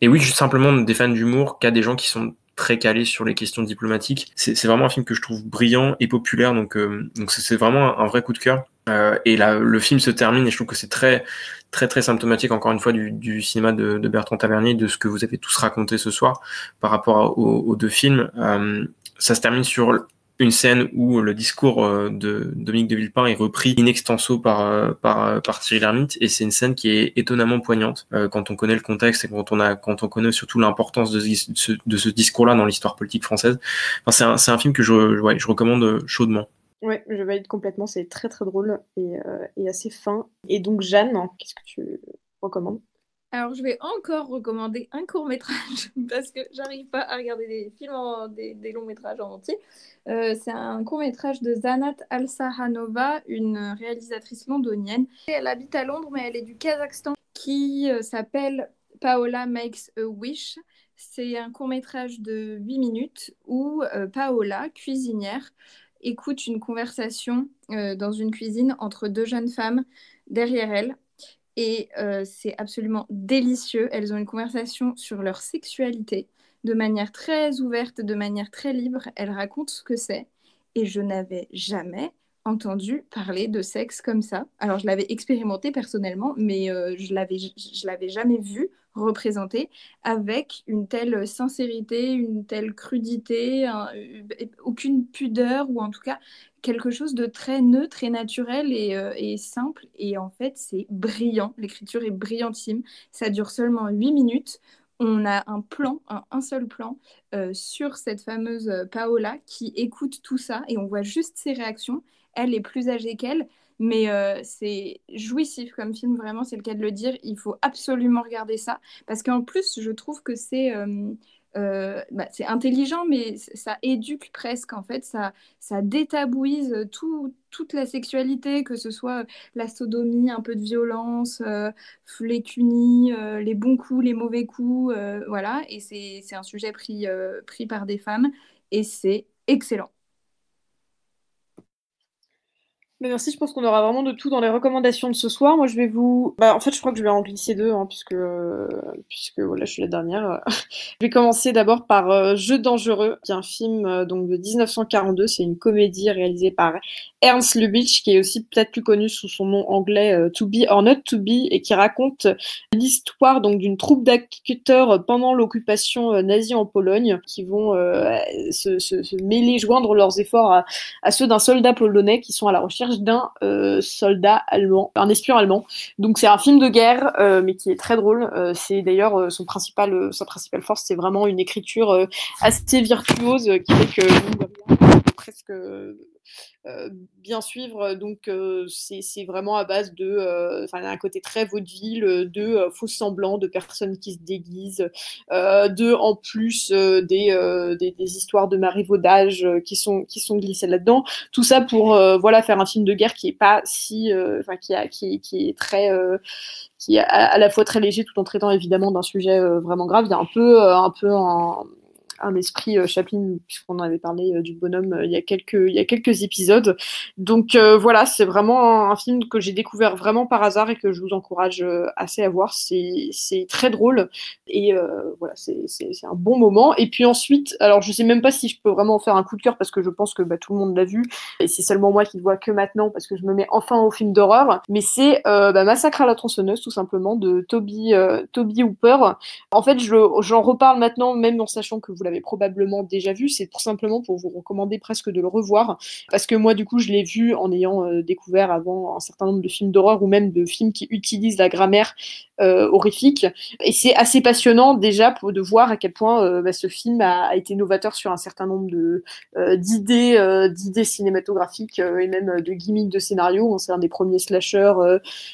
et oui, juste simplement des fans d'humour qu'à des gens qui sont très calé sur les questions diplomatiques. C'est vraiment un film que je trouve brillant et populaire, donc euh, donc c'est vraiment un, vrai coup de cœur. Euh, et là, le film se termine et je trouve que c'est très très très symptomatique encore une fois du, du cinéma de, de, Bertrand Tavernier, de ce que vous avez tous raconté ce soir par rapport aux, aux deux films. Euh, ça se termine sur une scène où le discours euh, de Dominique de Villepin est repris in extenso par, euh, par, euh, par Thierry Lhermitte et c'est une scène qui est étonnamment poignante quand on connaît le contexte et quand on a quand on connaît surtout l'importance de ce, discours-là dans l'histoire politique française. Enfin, c'est un, c'est un film que je, ouais, je recommande chaudement. Ouais, je valide complètement, c'est très très drôle et assez fin. Et donc Jeanne, qu'est-ce que tu recommandes? Alors, je vais encore recommander un court métrage parce que j'arrive pas à regarder des films, des, longs métrages en entier. Euh, c'est un court métrage de Zanat Al-Sahanova, une réalisatrice londonienne. Elle habite à Londres, mais elle est du Kazakhstan, qui euh, s'appelle Paola Makes a Wish. C'est un court métrage de 8 minutes où euh, Paola, cuisinière, écoute une conversation dans une cuisine entre deux jeunes femmes derrière elle et euh, c'est absolument délicieux. Elles ont une conversation sur leur sexualité de manière très ouverte, de manière très libre. Elles racontent ce que c'est. Et je n'avais jamais entendu parler de sexe comme ça. Alors, je l'avais expérimenté personnellement, mais euh, je l'avais, je l'avais jamais vu représenté avec une telle sincérité, une telle crudité, un, aucune pudeur, ou en tout cas quelque chose de très neutre et naturel et, euh, et simple. Et en fait, c'est brillant. L'écriture est brillantissime. Ça dure seulement 8 minutes. On a un plan, un, seul plan euh, sur cette fameuse Paola qui écoute tout ça et on voit juste ses réactions. Elle est plus âgée qu'elle, mais euh, c'est jouissif comme film, vraiment, c'est le cas de le dire. Il faut absolument regarder ça parce qu'en plus, je trouve que c'est euh, euh, bah, intelligent, mais ça éduque presque, en fait, ça, détabouise tout, toute la sexualité, que ce soit la sodomie, un peu de violence, les cunis, les bons coups, les mauvais coups, voilà, et c'est un sujet pris, pris par des femmes, et c'est excellent. Mais merci, je pense qu'on aura vraiment de tout dans les recommandations de ce soir. Moi, je vais vous... Bah, en fait, je crois que je vais en glisser deux, hein, puisque, euh, puisque voilà, je suis la dernière. je vais commencer d'abord par euh, Jeu dangereux, qui est un film euh, donc, de 1942. C'est une comédie réalisée par Ernst Lubitsch, qui est aussi peut-être plus connu sous son nom anglais euh, To Be or Not To Be, et qui raconte l'histoire donc d'une troupe d'acteurs pendant l'occupation nazie en Pologne, qui vont se, se, se, mêler, joindre leurs efforts à, à ceux d'un soldat polonais qui sont à la recherche d'un euh, soldat allemand, un espion allemand. Donc c'est un film de guerre, euh, mais qui est très drôle. Euh, c'est d'ailleurs son principal, sa principale force, c'est vraiment une écriture assez virtuose qui fait que presque bien suivre. Donc, c'est vraiment à base de, enfin, un côté très vaudeville, de faux semblants, de personnes qui se déguisent, de en plus des, des, histoires de marivaudage qui sont qui sont glissées là-dedans. Tout ça pour voilà faire un film de guerre qui est pas si, enfin, qui, a, qui, qui est très qui est à, à, la fois très léger tout en traitant évidemment d'un sujet vraiment grave. Il y a un peu un peu un un esprit Chaplin, puisqu'on en avait parlé du bonhomme il, y a quelques, il y a quelques épisodes. Donc voilà, c'est vraiment un, film que j'ai découvert vraiment par hasard et que je vous encourage assez à voir. C'est très drôle et voilà, c'est un bon moment. Et puis ensuite, alors je sais même pas si je peux vraiment faire un coup de cœur parce que je pense que bah, tout le monde l'a vu et c'est seulement moi qui le vois que maintenant parce que je me mets enfin au film d'horreur. Mais c'est bah, Massacre à la tronçonneuse tout simplement de Toby, Toby Hooper. En fait, j'en reparle maintenant même en sachant que vous l'avez probablement déjà vu. C'est tout simplement pour vous recommander presque de le revoir parce que moi du coup je l'ai vu en ayant découvert avant un certain nombre de films d'horreur ou même de films qui utilisent la grammaire euh, horrifique. Et c'est assez passionnant déjà pour, de voir à quel point euh, bah, ce film a, été novateur sur un certain nombre euh, d'idées, d'idées cinématographiques et même de gimmicks de scénario. C'est un des premiers slashers,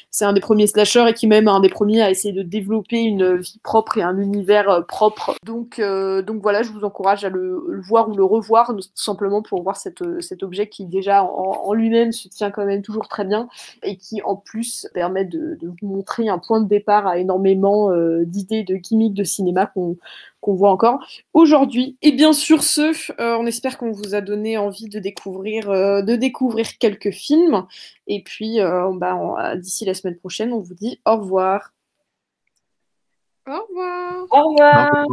c'est un des premiers slashers et qui même un des premiers à essayer de développer une vie propre et un univers propre. Donc donc voilà, je vous encourage à le, voir ou le revoir tout simplement pour voir cet objet qui déjà en, en lui-même se tient quand même toujours très bien et qui en plus permet de, de vous montrer un point de départ à énormément euh, d'idées de gimmicks de cinéma qu'on voit encore aujourd'hui. Et bien sûr, ce, euh, on espère qu'on vous a donné envie de découvrir, euh, de découvrir quelques films. Et puis, bah, d'ici la semaine prochaine, on vous dit au revoir. Au revoir. Au revoir.